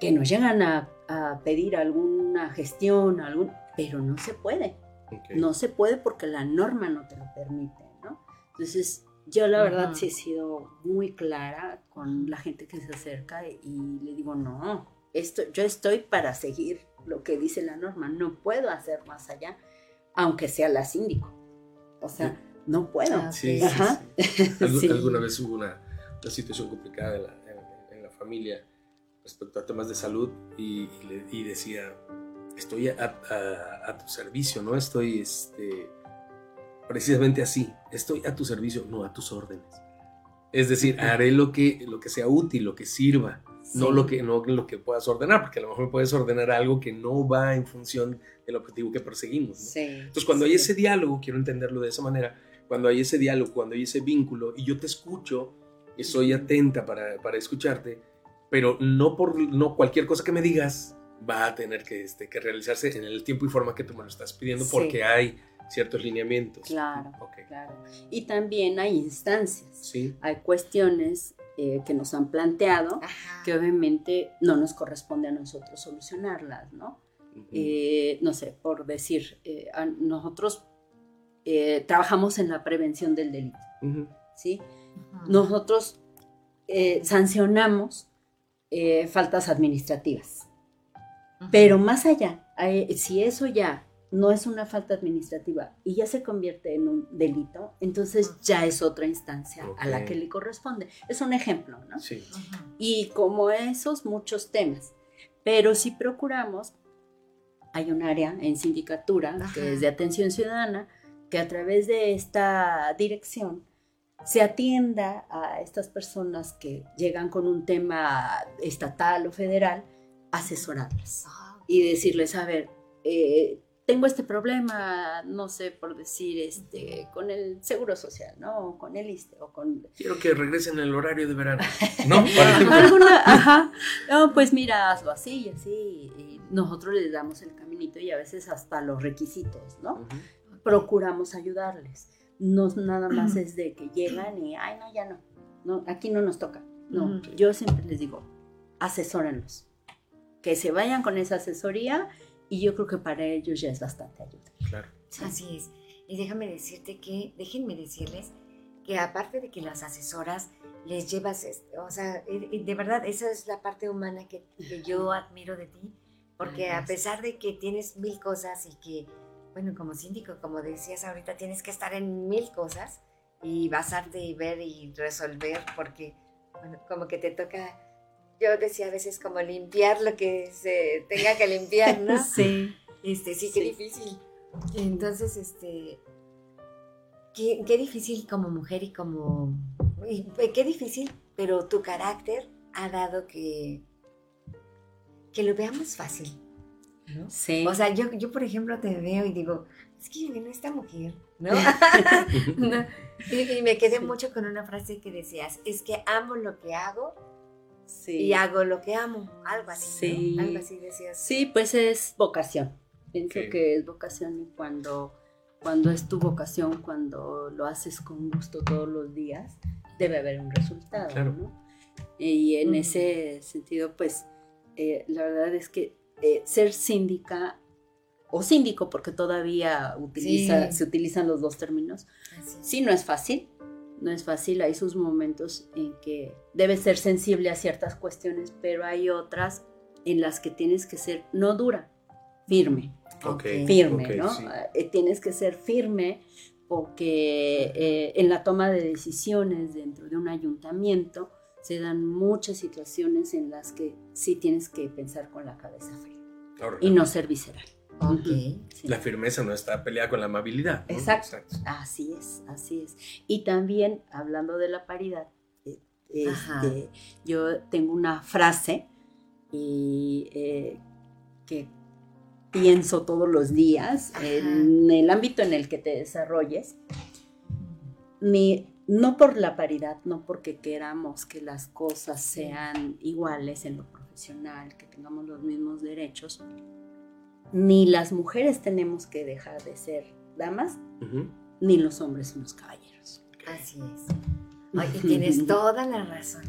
que nos llegan a, a pedir alguna gestión, algún, pero no se puede. No se puede porque la norma no te lo permite, ¿no? Entonces, yo la verdad sí he sido muy clara con la gente que se acerca y le digo, no, esto, yo estoy para seguir lo que dice la norma, no puedo hacer más allá, aunque sea la síndico. O sea, no puedo. Ah, Sí, sí, Ajá. sí. Algu- Sí. Alguna vez hubo una, una situación complicada en la, en- en la familia respecto a temas de salud y, y le- y decía, estoy a, a- a tu servicio, no estoy este, precisamente así, estoy a tu servicio, no a tus órdenes. Es decir, haré lo que, lo que sea útil, lo que sirva, no, lo que, no lo que puedas ordenar, porque a lo mejor puedes ordenar algo que no va en función del objetivo que perseguimos. ¿no? Sí, Entonces, cuando hay ese diálogo, quiero entenderlo de esa manera, cuando hay ese diálogo, cuando hay ese vínculo y yo te escucho y soy atenta para, para escucharte, pero no por no cualquier cosa que me digas va a tener que, este, que realizarse en el tiempo y forma que tú me lo estás pidiendo Sí. porque hay ciertos lineamientos. Claro, Ok. claro. Y también hay instancias, Sí. hay cuestiones eh, que nos han planteado Ajá. que obviamente no nos corresponde a nosotros solucionarlas, ¿no? Eh, no sé, por decir, eh, a- nosotros eh, trabajamos en la prevención del delito. ¿sí? Nosotros eh, sancionamos eh, faltas administrativas, Pero más allá, eh, si eso ya no es una falta administrativa y ya se convierte en un delito, entonces ya es otra instancia a la que le corresponde. Es un ejemplo, ¿no? Sí. Y como esos muchos temas. Pero si procuramos, hay un área en sindicatura Ajá. que es de atención ciudadana, que a través de esta dirección se atienda a estas personas que llegan con un tema estatal o federal, asesorarlas Ah, y decirles, a ver, eh, tengo este problema, no sé, por decir, este, con el Seguro Social, ¿no? O con el ISTE, o con Quiero que regresen el horario de verano. ¿No? Alguna, ajá, no, pues mira, hazlo así y así, y nosotros les damos el caminito y a veces hasta los requisitos, ¿no? Procuramos ayudarles, no nada más es de que llegan y, ay, no, ya no, no aquí no nos toca, no, yo siempre les digo, asesórenlos, que se vayan con esa asesoría y yo creo que para ellos ya es bastante ayuda. Claro. Así es. Y déjame decirte que, déjenme decirles que aparte de que las asesoras les llevas, este, o sea, y- y de verdad, esa es la parte humana que, que yo admiro de ti, porque a Gracias. pesar de que tienes mil cosas y que, bueno, como síndico, como decías ahorita, tienes que estar en mil cosas y basarte y ver y resolver, porque, bueno, como que te toca, yo decía a veces como limpiar lo que se tenga que limpiar, ¿no? Sí. Este, sí, qué Sí. difícil. Entonces, este, qué, qué difícil como mujer y como, y, eh, qué difícil, pero tu carácter ha dado que, que lo veamos fácil. ¿no? Sí. O sea, yo, yo, por ejemplo, te veo y digo, es que yo vino esta mujer, ¿no? No, Y, y me quedé Sí. mucho con una frase que decías, es que amo lo que hago sí. y hago lo que amo, algo así, ¿no? Sí. Algo así decías. Sí, pues es vocación. Pienso que es vocación y cuando, cuando es tu vocación, cuando lo haces con gusto todos los días, debe haber un resultado, Claro. ¿no? Y en ese sentido, pues, eh, la verdad es que eh, ser síndica o síndico, porque todavía utiliza, Sí. se utilizan los dos términos. Sí, no es fácil, no es fácil, hay sus momentos en que debes ser sensible a ciertas cuestiones, pero hay otras en las que tienes que ser no dura, firme, Ok. firme, ¿no? sí. Eh, tienes que ser firme porque eh, en la toma de decisiones dentro de un ayuntamiento se dan muchas situaciones en las que sí tienes que pensar con la cabeza fría Ahora, y no ser visceral. Sí. La firmeza no está peleada con la amabilidad. ¿no? Exacto. Así es, así es. Y también, hablando de la paridad, eh, este, yo tengo una frase y, eh, que pienso todos los días Ajá. en el ámbito en el que te desarrolles. Ni, no por la paridad, no porque queramos que las cosas sean iguales en lo profesional, que tengamos los mismos derechos, ni las mujeres tenemos que dejar de ser damas, ni los hombres somos caballeros. Así es. Ay, y tienes toda la razón.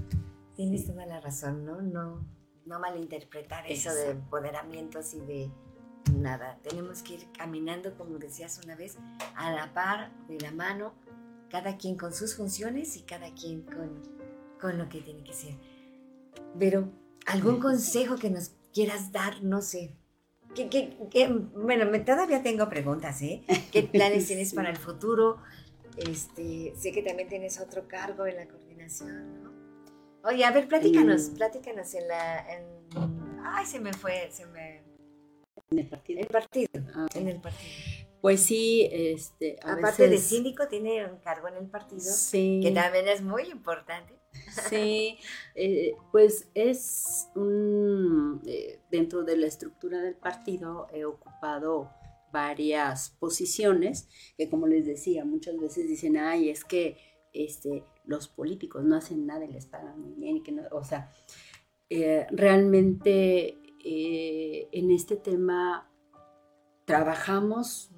Tienes toda la razón, ¿no? No, no malinterpretar eso de empoderamientos y de nada. Tenemos que ir caminando, como decías una vez, a la par, de la mano, cada quien con sus funciones y cada quien con, con lo que tiene que ser. Pero, ¿algún consejo que nos quieras dar? No sé. ¿Qué, qué- qué- bueno, me- todavía tengo preguntas, ¿eh? ¿Qué planes tienes para el futuro? Este, sé que también tienes otro cargo en la coordinación, ¿no? Oye, a ver, platícanos, Mm. platícanos en la... en- ay, se me fue, se me... En el partido. El partido, Ah, en el partido. Pues sí, este, a Aparte de síndico, tiene un cargo en el partido, Sí, que también es muy importante. sí, eh, pues es un, eh, dentro de la estructura del partido he ocupado varias posiciones que como les decía, muchas veces dicen, ay, es que este, los políticos no hacen nada y les pagan muy bien y que no, o sea, eh, realmente en este tema trabajamos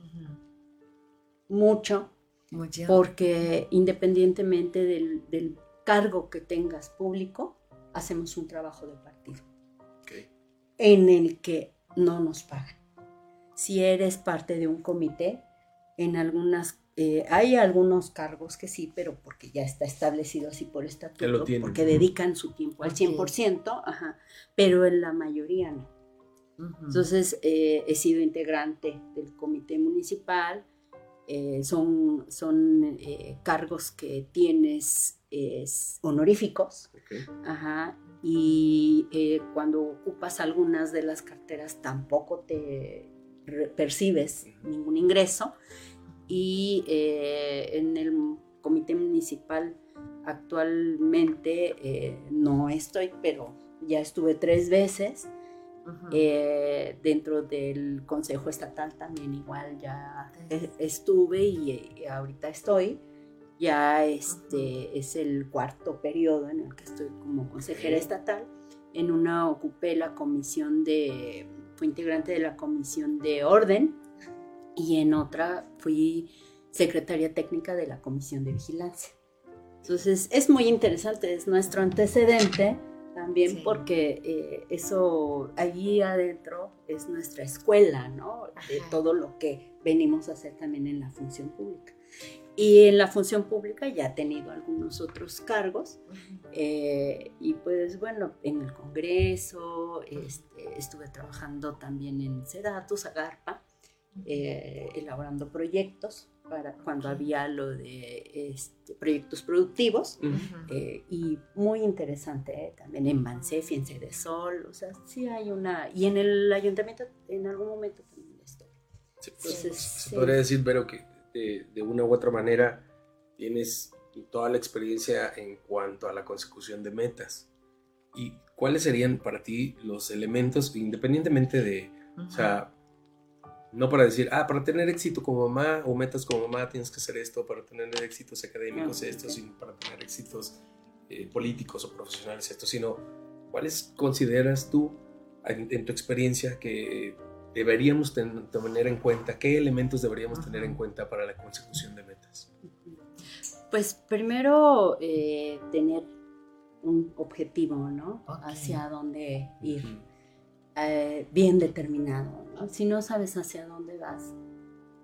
mucho Mucho. porque independientemente del, del cargo que tengas público, hacemos un trabajo de partido en el que no nos pagan. Si eres parte de un comité, en algunas, eh, hay algunos cargos que sí, pero porque ya está establecido así por estatuto, porque dedican su tiempo al Ok. 100%, ajá, pero en la mayoría no. Entonces, eh, he sido integrante del comité municipal. Eh, son son eh, cargos que tienes es, honoríficos. Ajá, y eh, cuando ocupas algunas de las carteras tampoco te percibes ningún ingreso. Y en el comité municipal actualmente no estoy, pero ya estuve tres veces. Ujú. Eh, dentro del Consejo Estatal también igual ya estuve y, eh, ahorita estoy. Ya este es el cuarto periodo en el que estoy como consejera Ok. estatal. En una ocupé la comisión de, fui integrante de la comisión de orden y en otra fui secretaria técnica de la comisión de vigilancia. Entonces es muy interesante, es nuestro antecedente también Sí. porque eh, eso allí adentro es nuestra escuela, ¿no? De todo lo que venimos a hacer también en la función pública. Y en la función pública ya he tenido algunos otros cargos eh, y pues bueno, en el Congreso, este, estuve trabajando también en Sedatus, Agarpa, eh, elaborando proyectos para cuando había lo de este, proyectos productivos. Ujú. Ujú. eh, y muy interesante eh, también en Mansef y en Sede Sol, o sea, sí hay una, y en el ayuntamiento en algún momento también estoy. Se, Entonces, se sí. podría decir, pero que de, de una u otra manera tienes toda la experiencia en cuanto a la consecución de metas. ¿Y cuáles serían para ti los elementos, independientemente de, o sea, no para decir, ah, para tener éxito como mamá o metas como mamá tienes que hacer esto, para tener éxitos académicos esto, sino para tener éxitos eh, políticos o profesionales esto, sino cuáles consideras tú en, en tu experiencia que deberíamos ten- tener en cuenta, qué elementos deberíamos tener en cuenta para la consecución de metas. Pues primero eh, tener un objetivo, ¿no? Hacia dónde ir. Eh, bien determinado, ¿no? Si no sabes hacia dónde vas,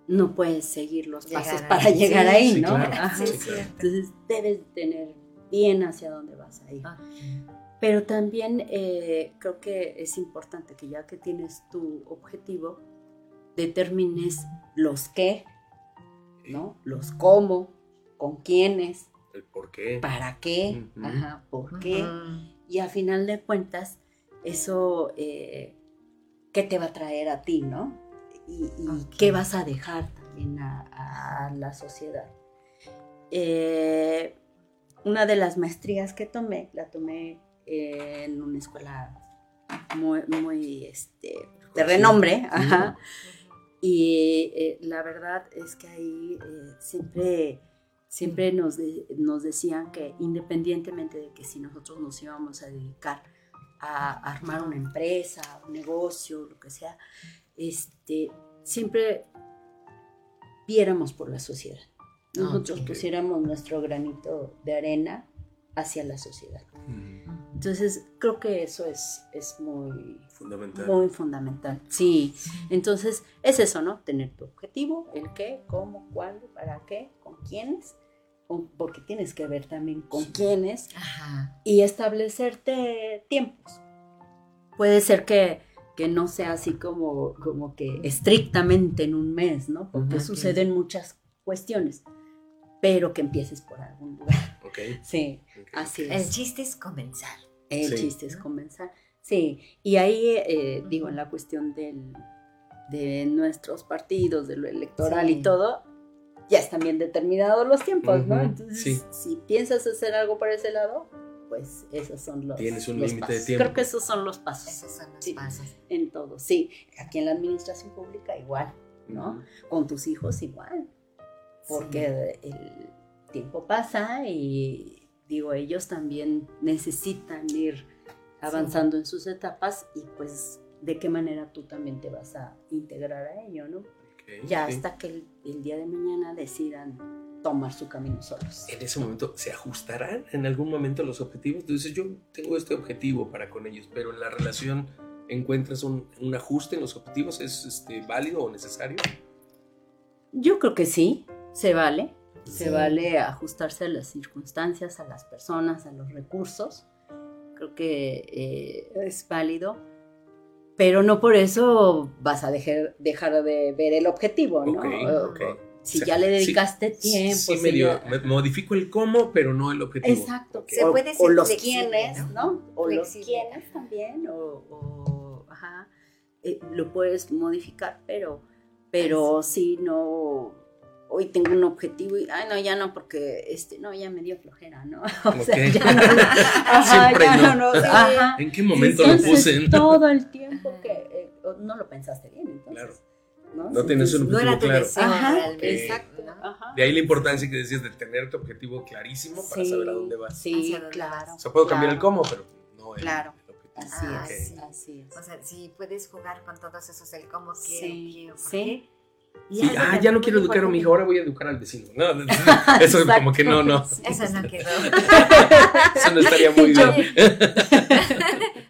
no puedes seguir los Llegar pasos ahí. para llegar Sí, ahí, sí, ¿no? claro. Sí. Entonces debes de tener bien hacia dónde vas a ir. Ok. Pero también eh, creo que es importante que ya que tienes tu objetivo, determines los qué, ¿no? Los cómo, con quiénes, El por qué. para qué, Ujú. ajá, por qué. Ujú. Y a final de cuentas, eso, eh, ¿qué te va a traer a ti, no? y, qué vas a dejar también a, a la sociedad. Eh, una de las maestrías que tomé, la tomé en una escuela muy, muy este, de renombre, ajá. Y eh, la verdad es que ahí eh, siempre, siempre nos, de- nos decían que independientemente de que si nosotros nos íbamos a dedicar a armar una empresa, un negocio, lo que sea, este, siempre viéramos por la sociedad. Nosotros pusiéramos nuestro granito de arena hacia la sociedad. Mm, Entonces, creo que eso es, es muy, Fundamental. muy fundamental. Sí, entonces es eso, ¿no? Tener tu objetivo, el qué, cómo, cuándo, para qué, con quiénes, porque tienes que ver también con Sí. quiénes Ajá. y establecerte tiempos. Puede ser que, que no sea así como, como que estrictamente en un mes, ¿no? Porque suceden muchas cuestiones, pero que empieces por algún lugar. Ok. Sí, así El es. chiste es comenzar. El Sí. chiste es comenzar. Sí, y ahí, eh, digo, en la cuestión del, de nuestros partidos, de lo electoral Sí. y todo, ya están bien determinados los tiempos, ¿no? Entonces, sí. si piensas hacer algo por ese lado, pues esos son los Tienes un límite de tiempo. Creo que esos son los pasos Esos son los Sí. pasos. en todo. Sí, aquí en la administración pública igual, ¿no? Con tus hijos igual, porque el tiempo pasa y digo, ellos también necesitan ir avanzando en sus etapas y pues de qué manera tú también te vas a integrar a ello, ¿no? Ya hasta que el, el día de mañana decidan tomar su camino solos. En ese momento, ¿se ajustarán en algún momento los objetivos? Tú dices, yo tengo este objetivo para con ellos, pero en la relación encuentras un, un ajuste en los objetivos, ¿es este, válido o necesario? Yo creo que sí, se vale. Se vale ajustarse a las circunstancias, a las personas, a los recursos. Creo que eh, es válido. Pero no por eso vas a dejar, dejar de ver el objetivo, ¿no? O- o- Si O sea, ya le sí- dedicaste tiempo. Sí, si medio, ya- me- modifico el cómo, pero no el objetivo. Exacto. Ok. Se o, puede o ser los flexible, quiénes, ¿no? ¿no? O los quiénes también, o, o- ajá, eh, lo puedes modificar, pero, pero sí, no, hoy tengo un objetivo y, ay, no, ya no, porque, este, no, ya me dio flojera, ¿no? O sea, ya no, ajá, Siempre ya no. no, no, ajá. ¿En qué momento lo puse? todo el tiempo que, eh, no lo pensaste bien, entonces. Claro. No, No tienes un No era objetivo tu claro. deseo Ajá, exacto, ajá. De ahí la importancia que decías de tener tu objetivo clarísimo para Sí, saber a dónde vas. Sí, dónde claro. O sea, puedo cambiar el cómo, pero no el, Claro. el objetivo. Así es, sí. así es. O sea, si puedes jugar con todos esos, el cómo quiero, Sí, quiero, por sí. qué. Y Sí, algo ah, ya no quiero educar a mi hija, importante. ahora voy a educar al vecino. No, eso es como que no, no. Eso no quedó. Eso no estaría muy Yo- bien.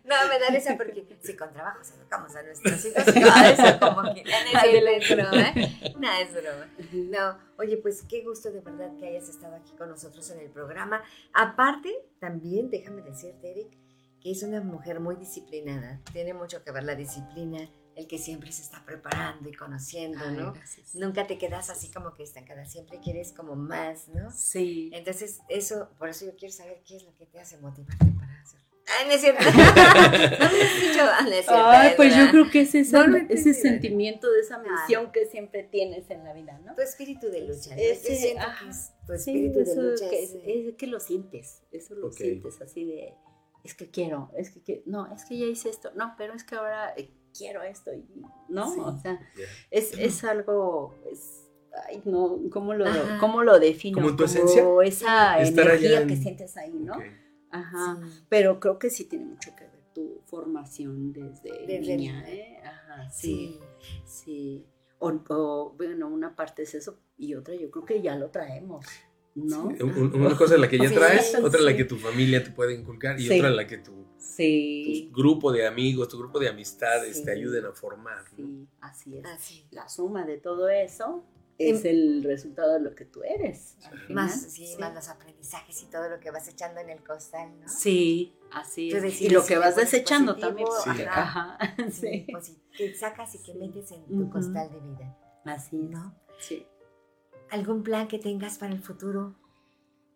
No, me da risa porque si con trabajo educamos a nuestros hijos, no, eso como que no es broma. No, es broma. No, oye, pues qué gusto de verdad que hayas estado aquí con nosotros en el programa. Aparte, también déjame decirte, Eric, que es una mujer muy disciplinada. Tiene mucho que ver la disciplina, el que siempre se está preparando y conociendo, Ay, ¿no? gracias. Nunca te quedas así como que estancada, siempre quieres como más, ¿no? Sí. Entonces, eso, por eso yo quiero saber qué es lo que te hace motivarte para hacer. Ay, no es cierto. no me has dicho, ah, no es cierto. Ay, es pues yo creo que es esa- No lo ese sentimiento de esa Claro. misión que siempre tienes en la vida, ¿no? Tu espíritu de lucha. ¿no? Ese, yo siento ajá, que es tu espíritu de lucha. que, es, que lo sientes, eso lo sientes así de, es que quiero, es que, que- no, es que ya hice esto, no, pero es que ahora eh, quiero esto, y, ¿no? Sí. O sea, es, es algo, es, ay, no, ¿cómo lo, Ajá. cómo lo defino? ¿Como tu esencia? esa Estar allá energía en- que sientes ahí, ¿no? Ajá. Sí. Pero creo que sí tiene mucho que ver tu formación desde, Desde niña. ¿eh? Ajá, sí, Sí. sí. O, o, bueno, una parte es eso y otra yo creo que ya lo traemos, ¿no? Un- un- Una cosa es la que ya traes, sí. otra es la que tu familia te puede inculcar y Sí. otra es la que tu, Sí, tu grupo de amigos, tu grupo de amistades Sí. te ayuden a formar. ¿no? sí, así es. Así. La suma de todo eso es el resultado de lo que tú eres. Más, sí, más los aprendizajes y todo lo que vas echando en el costal, ¿no? Sí, así es. decides Y lo que vas desechando positivo, también. Sí. Ajá, Sí, sí. pues sí, que sacas y que Sí. metes en tu costal de vida, Así es. ¿no? Sí. ¿Algún plan que tengas para el futuro?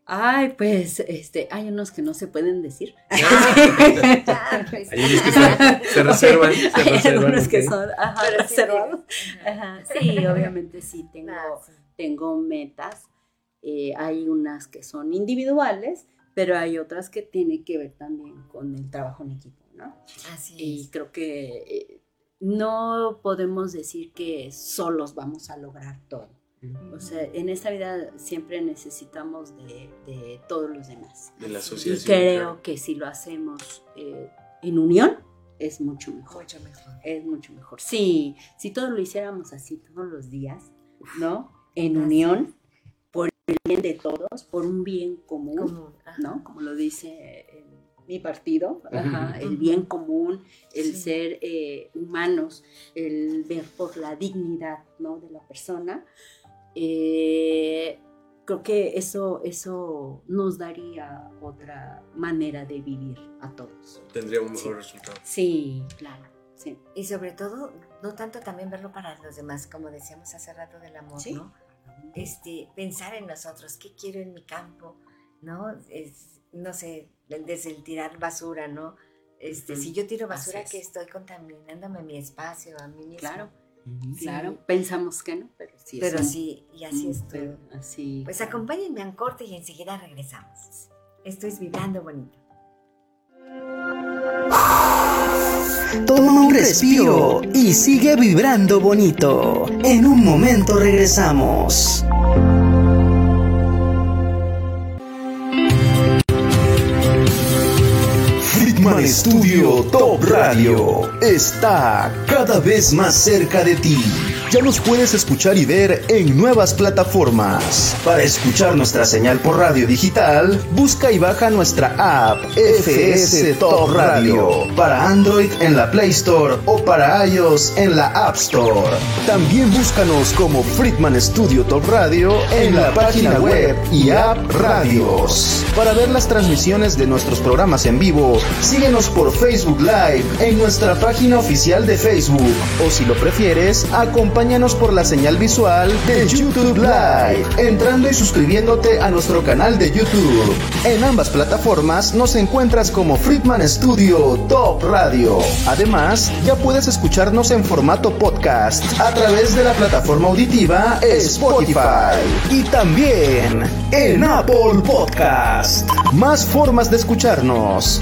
Ay, pues, este, hay unos que no se pueden decir. Ah, pues, Hay unos que se, se reservan, se Hay reservan. algunos que son ajá, sí reservados. Ajá, Sí, obviamente sí tengo, Ah, sí. tengo metas. Eh, hay unas que son individuales, pero hay otras que tienen que ver también con el trabajo en equipo, ¿no? Así Y es. creo que eh, no podemos decir que solos vamos a lograr todo. O sea, en esta vida siempre necesitamos de, de todos los demás. De la Y asociación. creo claro. que si lo hacemos eh, en unión, es mucho mejor. Mucho mejor. Es mucho mejor. Sí, si todos lo hiciéramos así todos los días, ¿no? En Así unión, por el bien de todos, por un bien común, Común. ¿no? Como lo dice eh, mi partido, ajá, el bien común, el Sí. ser eh, humanos, el ver por la dignidad, ¿no? De la persona. Eh, creo que eso, eso nos daría otra manera de vivir a todos. Tendría un Sí. mejor resultado. Sí, claro, sí. Y sobre todo, no tanto también verlo para los demás, como decíamos hace rato del amor, Sí. ¿no? Este, pensar en nosotros, qué quiero en mi campo, ¿no? Es, no sé, desde el tirar basura, ¿no? Este, si yo tiro basura, es. que estoy contaminándome mi espacio, a mí mismo. Claro, Sí. claro. Pensamos que no, pero sí. es Pero un- sí, y así es todo. Así. Pues claro. acompáñenme a un corte y enseguida regresamos. Esto es Vibrando Bonito. Toma un respiro y sigue vibrando bonito. En un momento regresamos. Friedman Studio Top Radio está cada vez más cerca de ti. Ya nos puedes escuchar y ver en nuevas plataformas. Para escuchar nuestra señal por radio digital, busca y baja nuestra app FS Top Radio para Android en la Play Store o para iOS en la App Store. También búscanos como Friedman Studio Top Radio en la página web y app Radios. Para ver las transmisiones de nuestros programas en vivo, síguenos por Facebook Live en nuestra página oficial de Facebook o si lo prefieres, acompáñanos por la señal visual de YouTube Live, entrando y suscribiéndote a nuestro canal de YouTube. En ambas plataformas nos encuentras como Friedman Studio Top Radio. Además, ya puedes escucharnos en formato podcast a través de la plataforma auditiva Spotify y también en Apple Podcast. Más formas de escucharnos,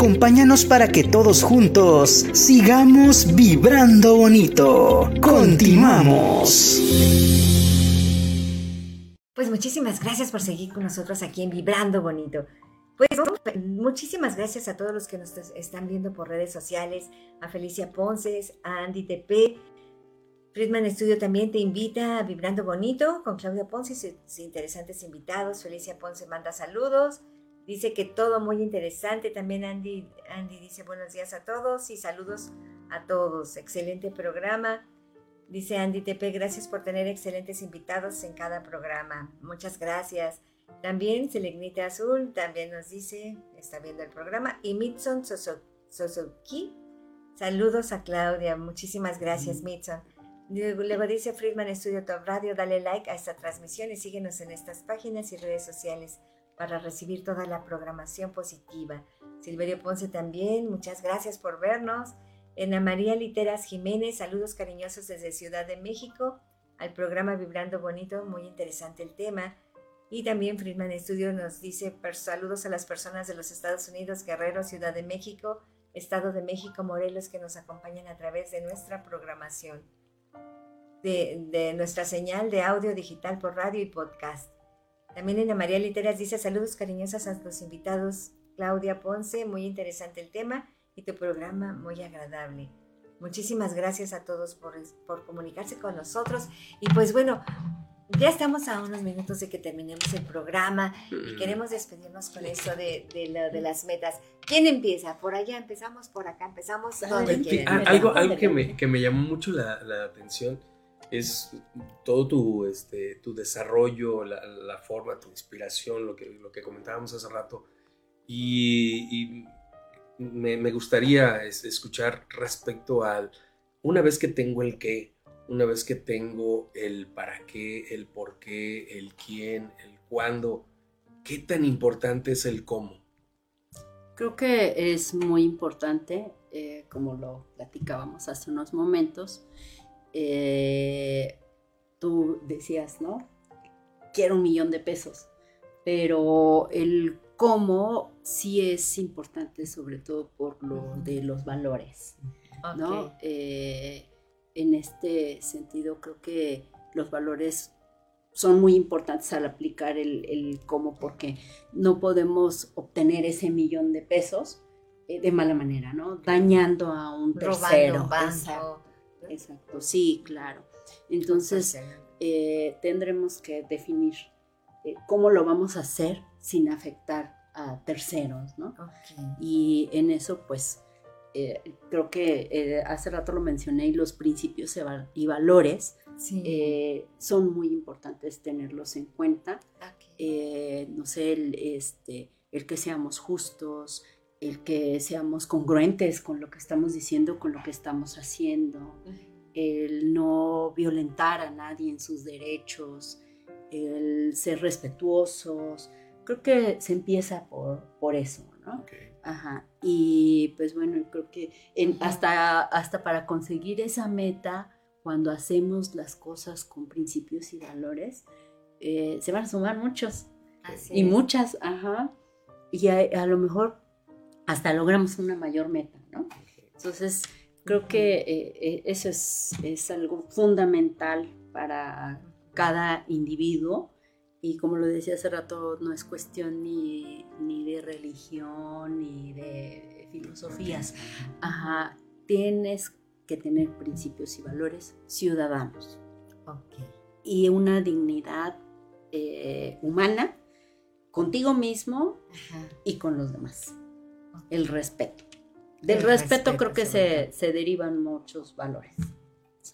Acompáñanos para que todos juntos sigamos vibrando bonito. Continuamos. Pues muchísimas gracias por seguir con nosotros aquí en Vibrando Bonito. Pues muchísimas gracias a todos los que nos están viendo por redes sociales, a Felicia Ponces, a Andy TP. Friedman Studio también te invita a Vibrando Bonito con Claudia Ponce y sus interesantes invitados. Felicia Ponce manda saludos. Dice que todo muy interesante. También Andy, Andy dice buenos días a todos y saludos a todos. Excelente programa. Dice Andy Tepe, gracias por tener excelentes invitados en cada programa. Muchas gracias. También Selegnita Azul también nos dice, está viendo el programa. Y Mitson Sosoki, saludos a Claudia. Muchísimas gracias, Mitson. Luego dice Friedman Studio Top Radio, dale like a esta transmisión y síguenos en estas páginas y redes sociales para recibir toda la programación positiva. Silverio Ponce también, muchas gracias por vernos. Ana María Literas Jiménez, saludos cariñosos desde Ciudad de México al programa Vibrando Bonito, muy interesante el tema. Y también Friedman Studio nos dice saludos a las personas de los Estados Unidos, Guerrero, Ciudad de México, Estado de México, Morelos, que nos acompañan a través de nuestra programación, de, de nuestra señal de audio digital por radio y podcast. También Ana María Literas dice saludos cariñosos a los invitados Claudia Ponce, muy interesante el tema y tu programa muy agradable. Muchísimas gracias a todos por, por comunicarse con nosotros. Y pues bueno, ya estamos a unos minutos de que terminemos el programa y Mm. queremos despedirnos con eso de, de, lo- de las metas. ¿Quién empieza? ¿Por allá empezamos? ¿Por acá empezamos? Dale, ¿Dónde algo, algo que, me, llamó. que me llamó mucho la, la atención es todo tu, este, tu desarrollo, la, la forma, tu inspiración, lo que, lo que comentábamos hace rato. Y, y me, me gustaría es- escuchar respecto al, una vez que tengo el qué, una vez que tengo el para qué, el por qué, el quién, el cuándo, ¿qué tan importante es el cómo? Creo que es muy importante, eh, como lo platicábamos hace unos momentos, eh, tú decías, ¿no? Quiero un millón de pesos, pero el cómo sí es importante, sobre todo por lo de los valores, ¿no? Eh, en este sentido, creo que los valores son muy importantes al aplicar el, el cómo, porque no podemos obtener ese millón de pesos eh, de mala manera, ¿no? Dañando a un Robando tercero. un banco. Exacto, sí, claro. Entonces, eh, tendremos que definir eh, cómo lo vamos a hacer sin afectar a terceros, ¿no? Y en eso, pues, eh, creo que eh, hace rato lo mencioné y los principios y val- y valores Sí. son muy importantes tenerlos en cuenta. No sé, el, este, el que seamos justos, el que seamos congruentes con lo que estamos diciendo, con lo que estamos haciendo, el no violentar a nadie en sus derechos, el ser respetuosos. Creo que se empieza por, por eso, ¿no? Ajá. Y pues bueno, creo que en- hasta, hasta para conseguir esa meta, cuando hacemos las cosas con principios y valores, eh, se van a sumar muchos Así y es. muchas, ajá. Y a, a lo mejor hasta logramos una mayor meta, ¿no? Entonces, creo que eh, eh, eso es, es algo fundamental para cada individuo. Y como lo decía hace rato, no es cuestión ni, ni de religión ni de filosofías. Ajá, tienes que tener principios y valores ciudadanos y una dignidad eh, humana contigo mismo Ajá. y con los demás. El respeto. Del El respeto, respeto, creo que se, se derivan muchos valores.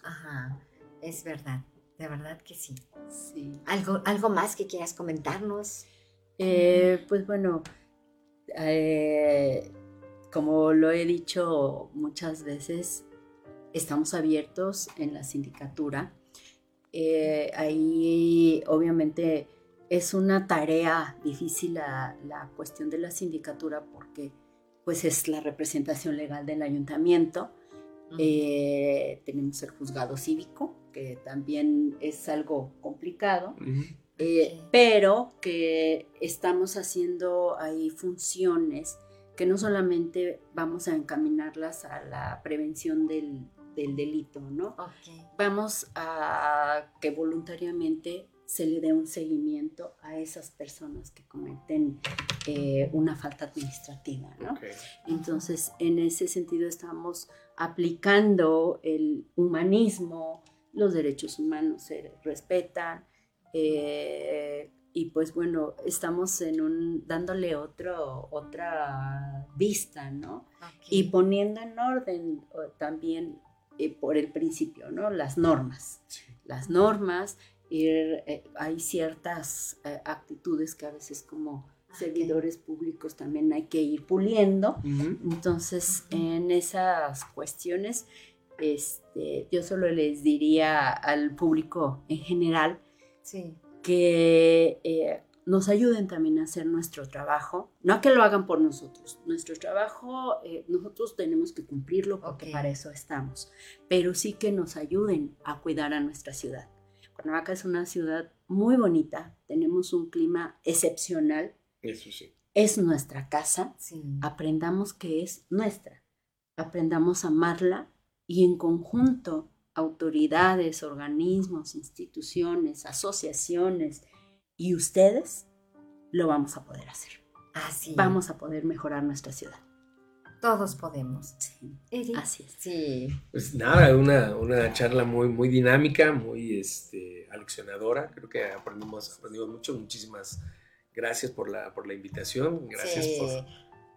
Ajá. Es verdad. De verdad que sí. Sí. ¿Algo, algo más que quieras comentarnos? Eh, pues bueno, eh, como lo he dicho muchas veces, estamos abiertos en la sindicatura. Eh, ahí obviamente es una tarea difícil la, la cuestión de la sindicatura porque pues es la representación legal del ayuntamiento. Eh, tenemos el juzgado cívico, que también es algo complicado. Eh, pero que estamos haciendo ahí funciones que no solamente vamos a encaminarlas a la prevención del, del delito, ¿no? Vamos a que voluntariamente se le dé un seguimiento a esas personas que cometen eh, una falta administrativa, ¿no? Entonces, en ese sentido estamos aplicando el humanismo, los derechos humanos se respetan, eh, y pues bueno, estamos en un, dándole otro, otra vista, ¿no? Y poniendo en orden también eh, por el principio, ¿no? Las normas. Las normas, ir, eh, hay ciertas eh, actitudes que a veces como servidores públicos también hay que ir puliendo. Entonces, en esas cuestiones, este, yo solo les diría al público en general Sí. que eh, nos ayuden también a hacer nuestro trabajo, no a que lo hagan por nosotros. Nuestro trabajo, eh, nosotros tenemos que cumplirlo porque para eso estamos, pero sí que nos ayuden a cuidar a nuestra ciudad. Cuernavaca es una ciudad muy bonita, tenemos un clima excepcional, Eso sí. es nuestra casa, Sí. aprendamos que es nuestra, aprendamos a amarla y en conjunto autoridades, organismos, instituciones, asociaciones y ustedes lo vamos a poder hacer. Así. Vamos a poder mejorar nuestra ciudad. Todos podemos. Sí, Eric. así es. Sí. Pues nada, una, una charla muy, muy dinámica, muy este, aleccionadora. Creo que aprendimos, aprendimos mucho. Muchísimas gracias por la, por la invitación. Gracias Sí. por,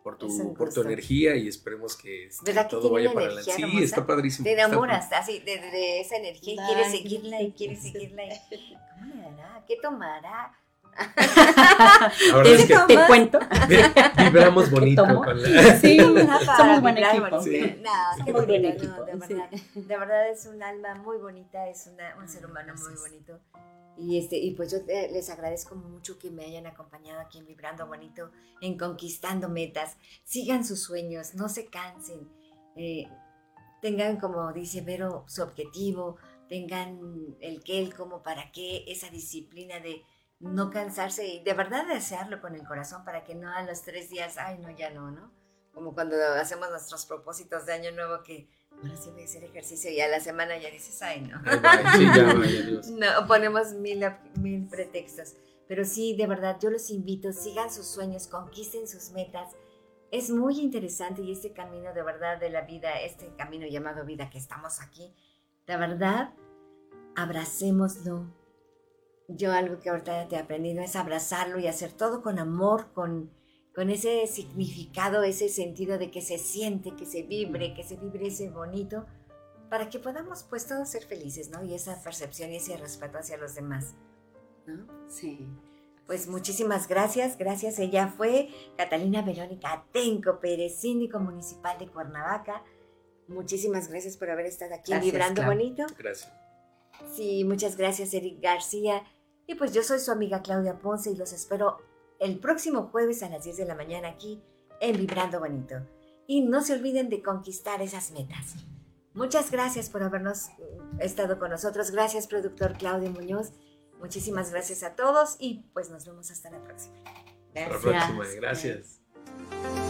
por tu, por tu energía y esperemos que este, ¿Verdad que todo vaya para adelante. Sí, hermosa? está padrísimo. Te está enamoras así de, esa energía y quieres seguirla y quieres seguirla. y- ¿Cómo le hará? ¿Qué tomará? La verdad es que Te cuento. vi- vibramos bonito con la... Sí, para somos buen equipo. Sí. No, qué Somos buen bonito, equipo, no, de sí. verdad. De verdad es un alma muy bonita, es una- un ser humano muy bonito. Y, este, y pues yo eh, les agradezco mucho que me hayan acompañado aquí en Vibrando Bonito, en Conquistando Metas. Sigan sus sueños, no se cansen. eh, tengan, como dice Vero, su objetivo, tengan el qué, el cómo, para qué, esa disciplina de no cansarse y de verdad desearlo con el corazón para que no a los tres días, ay, no, ya no, ¿no? Como cuando hacemos nuestros propósitos de año nuevo que ahora sí voy a hacer ejercicio y a la semana ya dices, ay, no. Ay. Sí, ya. No, ponemos mil, mil pretextos. Pero sí, de verdad, yo los invito, sigan sus sueños, conquisten sus metas. Es muy interesante y este camino de verdad de la vida, este camino llamado vida que estamos aquí, de verdad, abracémoslo. Yo algo que ahorita te he aprendido es abrazarlo y hacer todo con amor, con, con ese significado, ese sentido de que se siente, que se vibre, que se vibre ese bonito, para que podamos pues todos ser felices, ¿no? Y esa percepción y ese respeto hacia los demás, ¿no? Sí. Pues muchísimas gracias, gracias. Ella fue Catalina Verónica Atenco Pérez, síndico municipal de Cuernavaca. Muchísimas gracias por haber estado aquí Gracias, Vibrando Clau. Bonito. Gracias. Sí, muchas gracias, Eric García. Y pues yo soy su amiga Claudia Ponce y los espero el próximo jueves a las 10 de la mañana aquí en Vibrando Bonito. Y no se olviden de conquistar esas metas. Muchas gracias por habernos mm, estado con nosotros. Gracias, productor Claudio Muñoz. Muchísimas gracias a todos y pues nos vemos hasta la próxima. Hasta la Gracias. próxima. Gracias.